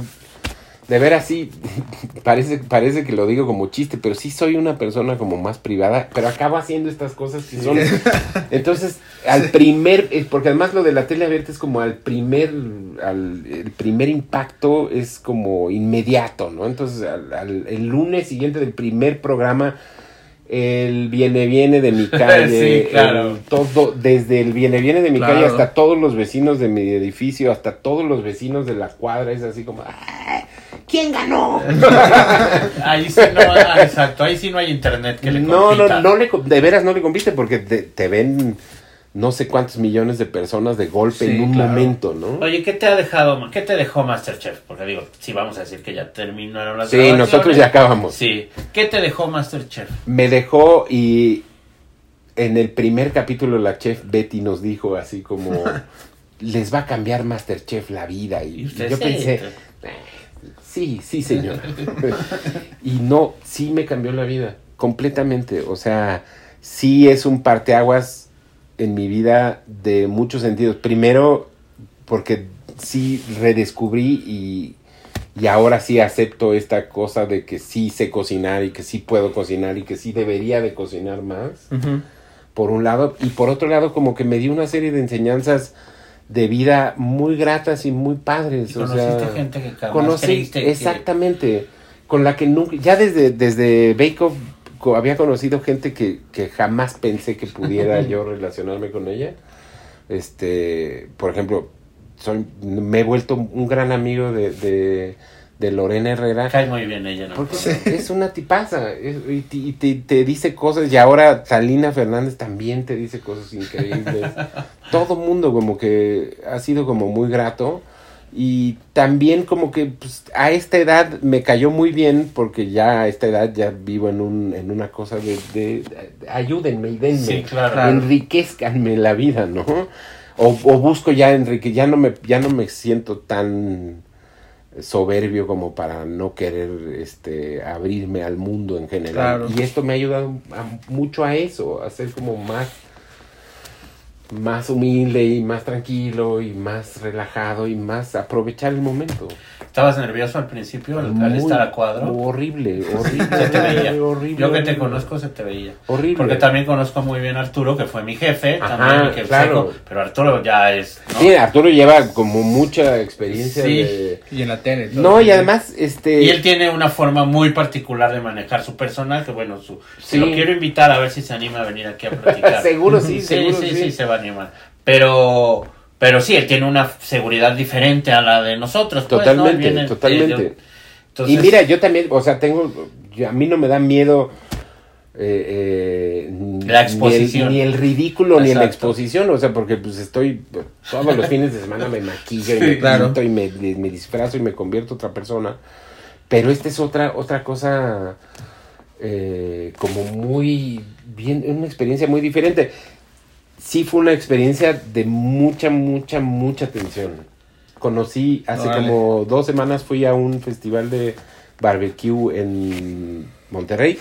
Speaker 2: de ver así, parece, parece que lo digo como chiste, pero sí soy una persona como más privada, pero acabo haciendo estas cosas que son. Entonces, al primer, eh, porque además lo de la tele abierta es como al primer, al, el primer impacto es como inmediato, ¿no? Entonces, al, al- el lunes siguiente del primer programa, el viene viene de mi calle,
Speaker 3: Sí, claro.
Speaker 2: el todo, desde el viene viene de mi
Speaker 1: Claro.
Speaker 2: calle hasta todos los vecinos de mi edificio, hasta todos los vecinos de la cuadra, es así como, "¡Ah! ¿Quién ganó?
Speaker 3: Ahí sí no, ah, exacto, ahí sí no hay internet que le
Speaker 2: No,
Speaker 3: compita.
Speaker 2: no, no le, de veras no le compite porque te, te ven no sé cuántos millones de personas de golpe
Speaker 1: Sí,
Speaker 2: en un
Speaker 1: claro.
Speaker 2: momento, ¿no?
Speaker 3: Oye, ¿qué te ha dejado, qué te dejó Masterchef? Porque digo, sí vamos a decir que ya terminaron las
Speaker 2: sí, nosotros ya acabamos.
Speaker 3: Sí. ¿Qué te dejó Masterchef?
Speaker 2: Me dejó y en el primer capítulo la chef Betty nos dijo así como les va a cambiar Masterchef la vida y, yo
Speaker 3: sí,
Speaker 2: pensé "Eh, sí, sí señor. Y no, sí me cambió la vida completamente, o sea, sí es un parteaguas en mi vida de muchos sentidos. Primero porque sí redescubrí y y ahora sí acepto esta cosa de que sí sé cocinar y que sí puedo cocinar y que sí debería de cocinar más, por un lado, y por otro lado como que me dio una serie de enseñanzas de vida muy gratas y muy padres.
Speaker 3: Y
Speaker 2: o
Speaker 3: conociste
Speaker 2: sea,
Speaker 3: gente que jamás
Speaker 2: conocí
Speaker 3: que-
Speaker 2: exactamente, con la que nunca, ya desde, desde Bake Off había conocido gente que, que jamás pensé que pudiera yo relacionarme con ella. Este, por ejemplo, soy, me he vuelto un gran amigo de, de, de Lorena Herrera.
Speaker 3: Cae muy bien ella, ¿no?
Speaker 2: Porque es una tipaza es- y, te, y te- te dice cosas y ahora Talina Fernández también te dice cosas increíbles. Todo mundo como que ha sido como muy grato y también como que pues, a esta edad me cayó muy bien porque ya a esta edad ya vivo en, un, en una cosa de, de- de- ayúdenme y denme
Speaker 3: Sí, claro.
Speaker 1: Claro.
Speaker 2: enriquezcanme la vida, ¿no? O, o busco ya enrique, ya no me, ya no me siento tan soberbio como para no querer este abrirme al mundo en general.
Speaker 1: Claro.
Speaker 2: Y esto me ha ayudado a- mucho a eso, a ser como más más humilde y más tranquilo y más relajado y más aprovechar el momento.
Speaker 3: ¿Estabas nervioso al principio al, estar a cuadro?
Speaker 2: Horrible, horrible.
Speaker 3: Se te veía.
Speaker 2: horrible,
Speaker 3: Yo que te conozco se te veía.
Speaker 2: Horrible.
Speaker 3: Porque también conozco muy bien a Arturo, que fue mi jefe,
Speaker 2: Ajá,
Speaker 3: también, que
Speaker 2: claro.
Speaker 3: seco, pero Arturo ya es, ¿no?
Speaker 2: Sí, Arturo lleva como mucha experiencia
Speaker 3: Sí.
Speaker 2: de...
Speaker 1: Y en la tele. todo.
Speaker 2: No, y además, este...
Speaker 3: Y él tiene una forma muy particular de manejar su personal, que bueno, su, si lo quiero invitar a ver si se anima a venir aquí a platicar.
Speaker 2: Seguro sí,
Speaker 3: sí,
Speaker 2: seguro
Speaker 3: sí,
Speaker 2: sí.
Speaker 3: sí, se va a animar. Pero, pero sí, él tiene una seguridad diferente a la de nosotros. pues, ¿no?
Speaker 2: Totalmente,
Speaker 3: viene de-
Speaker 2: totalmente.
Speaker 3: entonces-
Speaker 2: y mira, yo también, o sea, tengo, yo- a mí no me da miedo eh, eh,
Speaker 3: La exposición.
Speaker 2: Ni el, ni el ridículo ni la
Speaker 3: Exacto.
Speaker 2: exposición, o sea, porque pues estoy, todos los fines de semana me maquillo y me
Speaker 1: claro.
Speaker 2: pinto y me, me disfrazo y me convierto en otra persona. Pero esta es otra, otra cosa eh, como muy bien, una experiencia muy diferente. Sí fue una experiencia de mucha, mucha, mucha tensión. Conocí hace
Speaker 1: Órale.
Speaker 2: como dos semanas fui a un festival de barbecue en Monterrey.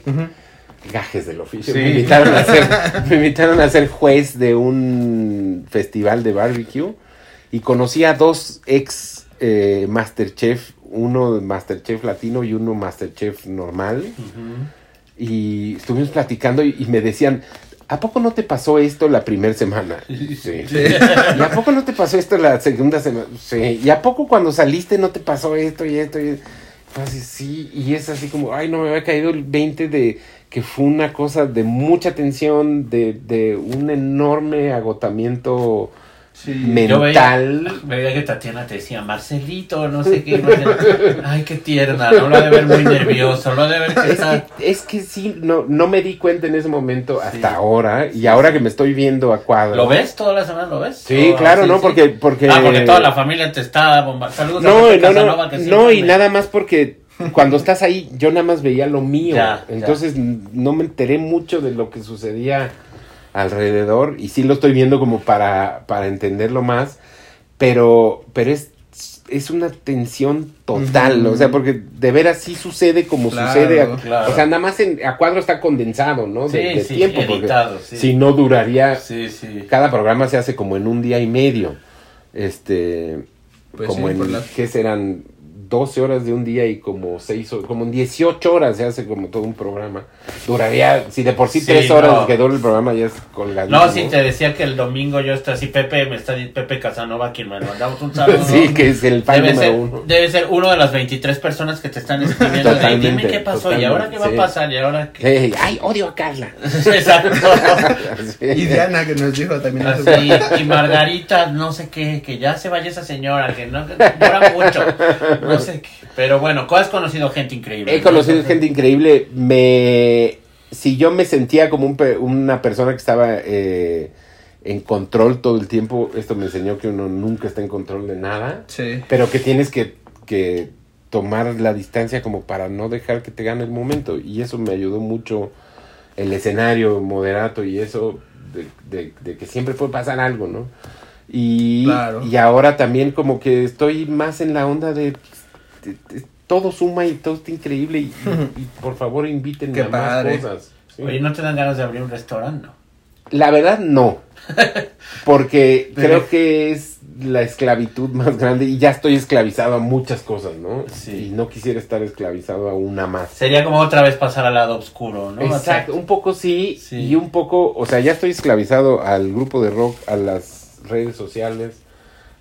Speaker 2: Gajes del oficio.
Speaker 1: Sí.
Speaker 2: Me, invitaron a ser, me invitaron a ser juez de un festival de barbecue y conocí a dos ex eh, Masterchef, uno Masterchef latino y uno Masterchef normal. Y estuvimos platicando y, y me decían, ¿a poco no te pasó esto la primera semana? Sí. ¿Y a poco no te pasó esto la segunda semana? Sí. ¿Y a poco cuando saliste no te pasó esto y esto? Y... Pues, sí, y es así como, ay, no me había caído el 20 de que fue una cosa de mucha tensión, de, de un enorme agotamiento
Speaker 1: Sí.
Speaker 3: Yo veía,
Speaker 2: mental.
Speaker 3: veía que Tatiana te decía, Marcelito, no sé qué. Marcelito". Ay, qué tierna, no lo ha de ver muy nervioso, lo ha de ver que
Speaker 2: Es
Speaker 3: está...
Speaker 2: que, es que sí, no, no me di cuenta en ese momento hasta
Speaker 3: Sí.
Speaker 2: ahora, y ahora que me estoy viendo a cuadro.
Speaker 3: ¿Lo ves toda la semana? ¿Lo ves?
Speaker 2: Sí,
Speaker 3: Oh,
Speaker 2: claro,
Speaker 3: sí,
Speaker 2: ¿no?
Speaker 3: sí.
Speaker 2: Porque, porque...
Speaker 3: Ah, porque toda la familia te está a
Speaker 2: No, no,
Speaker 3: Casanova,
Speaker 2: no,
Speaker 3: que
Speaker 2: no, y
Speaker 3: me-
Speaker 2: nada más porque cuando estás ahí yo nada más veía lo mío,
Speaker 3: Ya,
Speaker 2: entonces no me enteré mucho de lo que sucedía alrededor y sí lo estoy viendo como para, para entenderlo más, pero, pero es, es una tensión total, o sea, porque de veras sí sucede como
Speaker 1: Claro,
Speaker 2: sucede, a-
Speaker 3: claro.
Speaker 2: o sea, nada más en, a cuadro está condensado, ¿no? De,
Speaker 3: Sí,
Speaker 2: de
Speaker 3: sí,
Speaker 2: tiempo, porque
Speaker 3: sí.
Speaker 2: si no duraría,
Speaker 3: Sí, sí.
Speaker 2: cada programa se hace como en un día y medio. Este,
Speaker 1: Pues
Speaker 2: como en, ¿qué serán? 12 horas de un día y como 6 horas, como en 18 horas se hace como todo un programa. Duraría, si de por sí
Speaker 3: Sí,
Speaker 2: 3 horas
Speaker 3: no.
Speaker 2: que dura el programa ya es colgadísimo.
Speaker 3: No, si te decía que el domingo yo estoy así, Pepe, me está Pepe Casanova, quien me mandamos un saludo.
Speaker 2: Sí, que es el fan
Speaker 3: Debe
Speaker 2: número
Speaker 3: ser,
Speaker 2: uno.
Speaker 3: debe ser uno de las 23 personas que te están escribiendo. Dime qué pasó y ahora qué va a pasar y ahora qué.
Speaker 2: Sí, ay, odio a Carla.
Speaker 3: Exacto.
Speaker 2: Sí.
Speaker 1: Y Diana que nos dijo también.
Speaker 3: Así, y Margarita, no sé qué, que ya se vaya esa señora, que no que llora mucho, no sé qué. Pero bueno, ¿cuál has conocido gente increíble?
Speaker 2: He
Speaker 3: no?
Speaker 2: conocido gente increíble. Me, si yo me sentía como un pe- una persona que estaba eh, en control todo el tiempo, esto me enseñó que uno nunca está en control de nada.
Speaker 1: Sí.
Speaker 2: pero que tienes que, que tomar la distancia como para no dejar que te gane el momento y eso me ayudó mucho el escenario moderato y eso de, de- de que siempre puede pasar algo, ¿no? Y,
Speaker 1: Claro.
Speaker 2: y ahora también como que estoy más en la onda de- todo suma y todo está increíble y, y- y por favor invítenme
Speaker 1: Qué
Speaker 2: a más
Speaker 1: padre.
Speaker 2: cosas. Sí.
Speaker 3: Oye, ¿no te dan ganas de abrir un restaurante? No.
Speaker 2: La verdad no. Porque creo que es la esclavitud más grande y ya estoy esclavizado a muchas cosas, ¿no?
Speaker 3: Sí.
Speaker 2: Y no quisiera estar esclavizado a una más.
Speaker 3: Sería como otra vez pasar al lado oscuro, ¿no?
Speaker 2: Exacto, un poco sí,
Speaker 3: Sí.
Speaker 2: y un poco, o sea, ya estoy esclavizado al grupo de rock, a las redes sociales,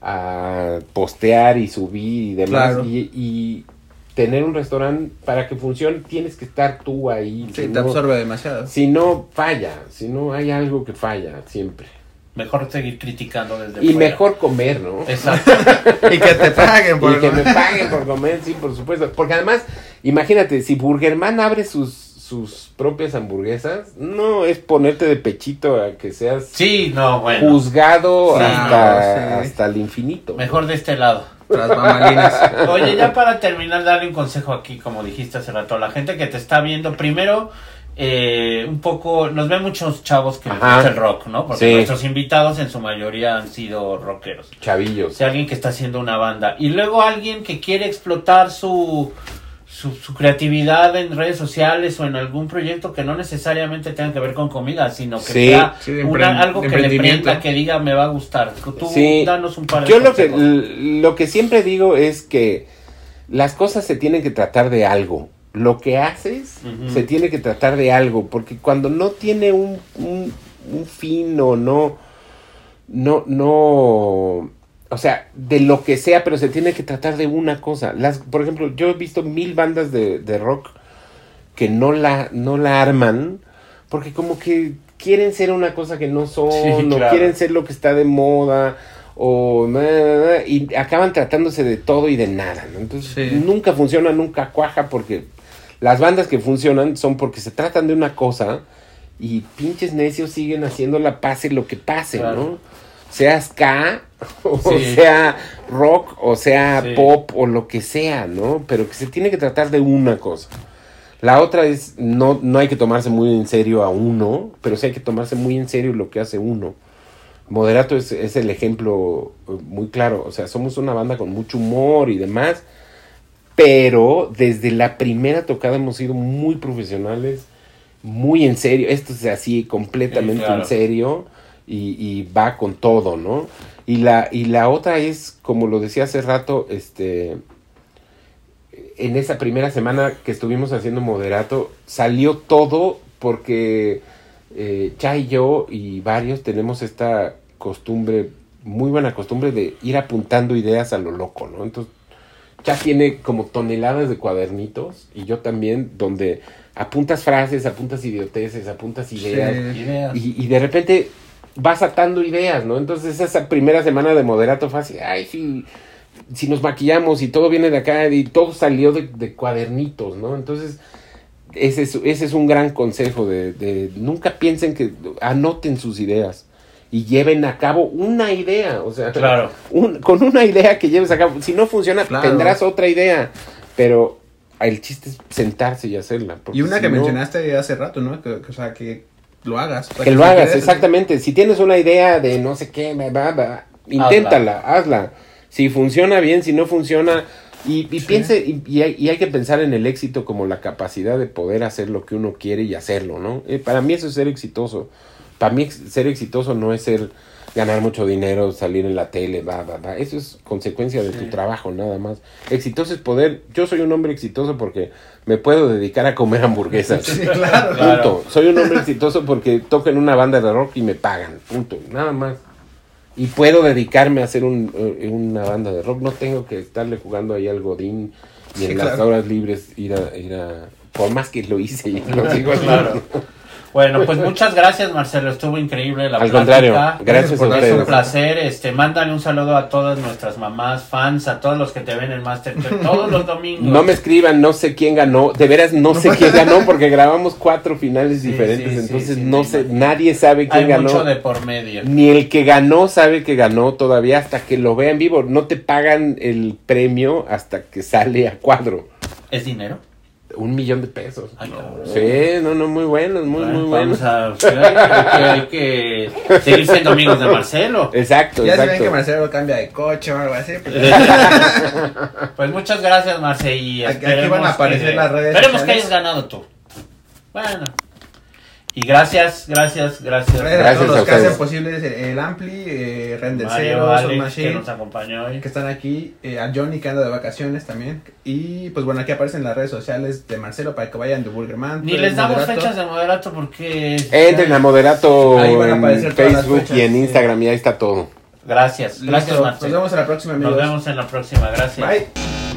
Speaker 2: a postear y subir y demás.
Speaker 1: Claro.
Speaker 2: Y, y tener un restaurante para que funcione tienes que estar tú ahí.
Speaker 1: Sí,
Speaker 2: si
Speaker 1: te
Speaker 2: no-
Speaker 1: absorbe demasiado.
Speaker 2: Si no falla, si no hay algo que falla siempre.
Speaker 3: Mejor seguir criticando desde
Speaker 2: Y
Speaker 3: fuera.
Speaker 2: mejor comer, ¿no?
Speaker 3: Exacto.
Speaker 1: Y que te paguen por
Speaker 2: Y que me paguen por comer, sí, por supuesto. Porque además, imagínate, si Burgerman abre sus, sus propias hamburguesas, no es ponerte de pechito a que seas
Speaker 3: Sí, no, bueno.
Speaker 2: juzgado
Speaker 3: Sí,
Speaker 2: hasta,
Speaker 1: no, sí.
Speaker 2: hasta el infinito.
Speaker 3: Mejor de este lado.
Speaker 1: Bambalinas.
Speaker 3: Oye, ya para terminar, darle un consejo aquí, como dijiste hace rato, a la gente que te está viendo. Primero, eh, un poco, nos ven muchos chavos que les gusta el rock, ¿no? Porque
Speaker 2: Sí.
Speaker 3: nuestros invitados en su mayoría han sido rockeros. O
Speaker 2: Chavillos.
Speaker 3: sea, alguien que está haciendo una banda. Y luego alguien que quiere explotar su, su, su creatividad en redes sociales o en algún proyecto que no necesariamente tenga que ver con comida, sino que
Speaker 2: Sí.
Speaker 3: sea
Speaker 1: Sí,
Speaker 3: una- algo que le prenda, que diga me va a gustar. Tú
Speaker 2: Sí.
Speaker 3: danos un par de
Speaker 2: Yo lo que, lo que siempre digo es que las cosas se tienen que tratar de algo. Lo que haces se tiene que tratar de algo, porque cuando no tiene un, un, un fin o no, no, no, o sea, de lo que sea, pero se tiene que tratar de una cosa. Las, por ejemplo, yo he visto mil bandas de, de rock que no la, no la arman, porque como que quieren ser una cosa que no son,
Speaker 3: Sí,
Speaker 2: o quieren ser lo que está de moda, o y acaban tratándose de todo y de nada, ¿no? Entonces
Speaker 1: Sí.
Speaker 2: nunca funciona, nunca cuaja, porque las bandas que funcionan son porque se tratan de una cosa y pinches necios siguen haciéndola pase lo que pase,
Speaker 3: Claro.
Speaker 2: ¿no? Sea ska, o
Speaker 3: Sí.
Speaker 2: sea rock, o sea
Speaker 3: Sí.
Speaker 2: pop, o lo que sea, ¿no? Pero que se tiene que tratar de una cosa. La otra es, no, no hay que tomarse muy en serio a uno, pero sí hay que tomarse muy en serio lo que hace uno. Moderato es, es el ejemplo eh, muy claro. O sea, somos una banda con mucho humor y demás, pero desde la primera tocada hemos sido muy profesionales, muy en serio. Esto es así, completamente
Speaker 3: Sí, claro.
Speaker 2: en serio y, y va con todo, ¿no? Y la, y la otra es, como lo decía hace rato, este, en esa primera semana que estuvimos haciendo moderato, salió todo porque eh, Cha y yo y varios tenemos esta costumbre, muy buena costumbre de ir apuntando ideas a lo loco, ¿no? Entonces, Cha tiene como toneladas de cuadernitos y yo también, donde apuntas frases, apuntas idioteces, apuntas ideas
Speaker 1: Sí.
Speaker 3: Ideas.
Speaker 2: y, y de repente vas atando ideas, ¿no? Entonces esa primera semana de moderato fue así, ay, sí, si nos maquillamos y todo viene de acá y todo salió de, de cuadernitos, ¿no? Entonces ese es, ese es un gran consejo de, de nunca piensen que anoten sus ideas y lleven a cabo una idea, o sea,
Speaker 3: Claro.
Speaker 2: un- con una idea que lleves a cabo, si no funciona
Speaker 1: Claro.
Speaker 2: tendrás otra idea, pero el chiste es sentarse y hacerla.
Speaker 1: Y una
Speaker 2: si
Speaker 1: que
Speaker 2: no-
Speaker 1: mencionaste hace rato, ¿no? Que, que, o sea, que lo hagas. Sea,
Speaker 2: que lo hagas, exactamente. Si tienes una idea de no sé qué, inténtala, hazla. Si funciona bien, si no funciona. Y, y piense, y, y hay, y hay que pensar en el éxito como la capacidad de poder hacer lo que uno quiere y hacerlo, ¿no? Eh, para mí eso es ser exitoso. Para mí ser exitoso no es ser ganar mucho dinero, salir en la tele, va, va, va. Eso es consecuencia de tu trabajo, nada más. Exitoso es poder. Yo soy un hombre exitoso porque me puedo dedicar a comer hamburguesas.
Speaker 1: Sí, claro.
Speaker 3: Claro.
Speaker 2: Punto. Soy un hombre exitoso porque toco en una banda de rock y me pagan. Punto. Nada más. Y puedo dedicarme a hacer un, eh, una banda de rock. No tengo que estarle jugando ahí al Godín y en
Speaker 1: Sí,
Speaker 2: las
Speaker 1: claro.
Speaker 2: horas libres ir a, ir a... Por más que lo hice y lo digo así.
Speaker 3: Claro. Bueno, pues muchas gracias, Marcelo. Estuvo increíble la
Speaker 2: Al
Speaker 3: plática.
Speaker 2: contrario, gracias
Speaker 1: por
Speaker 3: Es un placer. Este, mándale un saludo a todas nuestras mamás, fans, a todos los que te ven en Masterchef todos los domingos.
Speaker 2: No me escriban, no sé quién ganó. De veras, no sé quién ganó porque grabamos cuatro finales
Speaker 3: Sí,
Speaker 2: diferentes.
Speaker 3: sí,
Speaker 2: entonces,
Speaker 3: sí,
Speaker 2: no sé, nadie sabe quién
Speaker 3: Hay
Speaker 2: ganó.
Speaker 3: mucho de por medio.
Speaker 2: Ni el que ganó sabe que ganó todavía hasta que lo vea en vivo. No te pagan el premio hasta que sale a cuadro.
Speaker 3: ¿Es dinero?
Speaker 2: Un millón de pesos.
Speaker 3: Ay.
Speaker 2: Sí, no, no, muy buenos, muy,
Speaker 3: Bueno,
Speaker 2: muy buenos.
Speaker 3: vamos a, sí, hay, que, hay que seguir siendo amigos de Marcelo.
Speaker 2: Exacto,
Speaker 1: Ya se ven
Speaker 2: exacto.
Speaker 1: que Marcelo cambia de coche o algo así. pues,
Speaker 3: Pues muchas gracias, Marce. Y
Speaker 1: Aquí- van a aparecer
Speaker 3: que,
Speaker 1: las redes
Speaker 3: Esperemos que hayas ganado tú. Bueno. Y gracias, gracias, gracias.
Speaker 1: Gracias, a
Speaker 2: Gracias
Speaker 1: todos
Speaker 2: a
Speaker 1: los que hacen posible el, Ampli, eh, Render
Speaker 3: Mario,
Speaker 1: Zero,
Speaker 3: Alex, que
Speaker 1: Machine,
Speaker 3: nos acompañó hoy.
Speaker 1: que están aquí, eh, a Johnny que anda de vacaciones también. Y pues bueno, aquí aparecen las redes sociales de Marcelo para que vayan de Burgerman.
Speaker 3: Ni les damos
Speaker 1: moderato.
Speaker 3: fechas de moderato porque...
Speaker 2: Entren a Moderato
Speaker 1: Ahí van a
Speaker 2: en Facebook
Speaker 1: fechas,
Speaker 2: y en
Speaker 1: sí.
Speaker 2: Instagram y ahí está todo.
Speaker 3: Gracias, gracias
Speaker 1: Listo,
Speaker 3: Marce.
Speaker 1: Nos vemos en la próxima, amigos.
Speaker 3: Nos vemos en la próxima, gracias.
Speaker 1: Bye.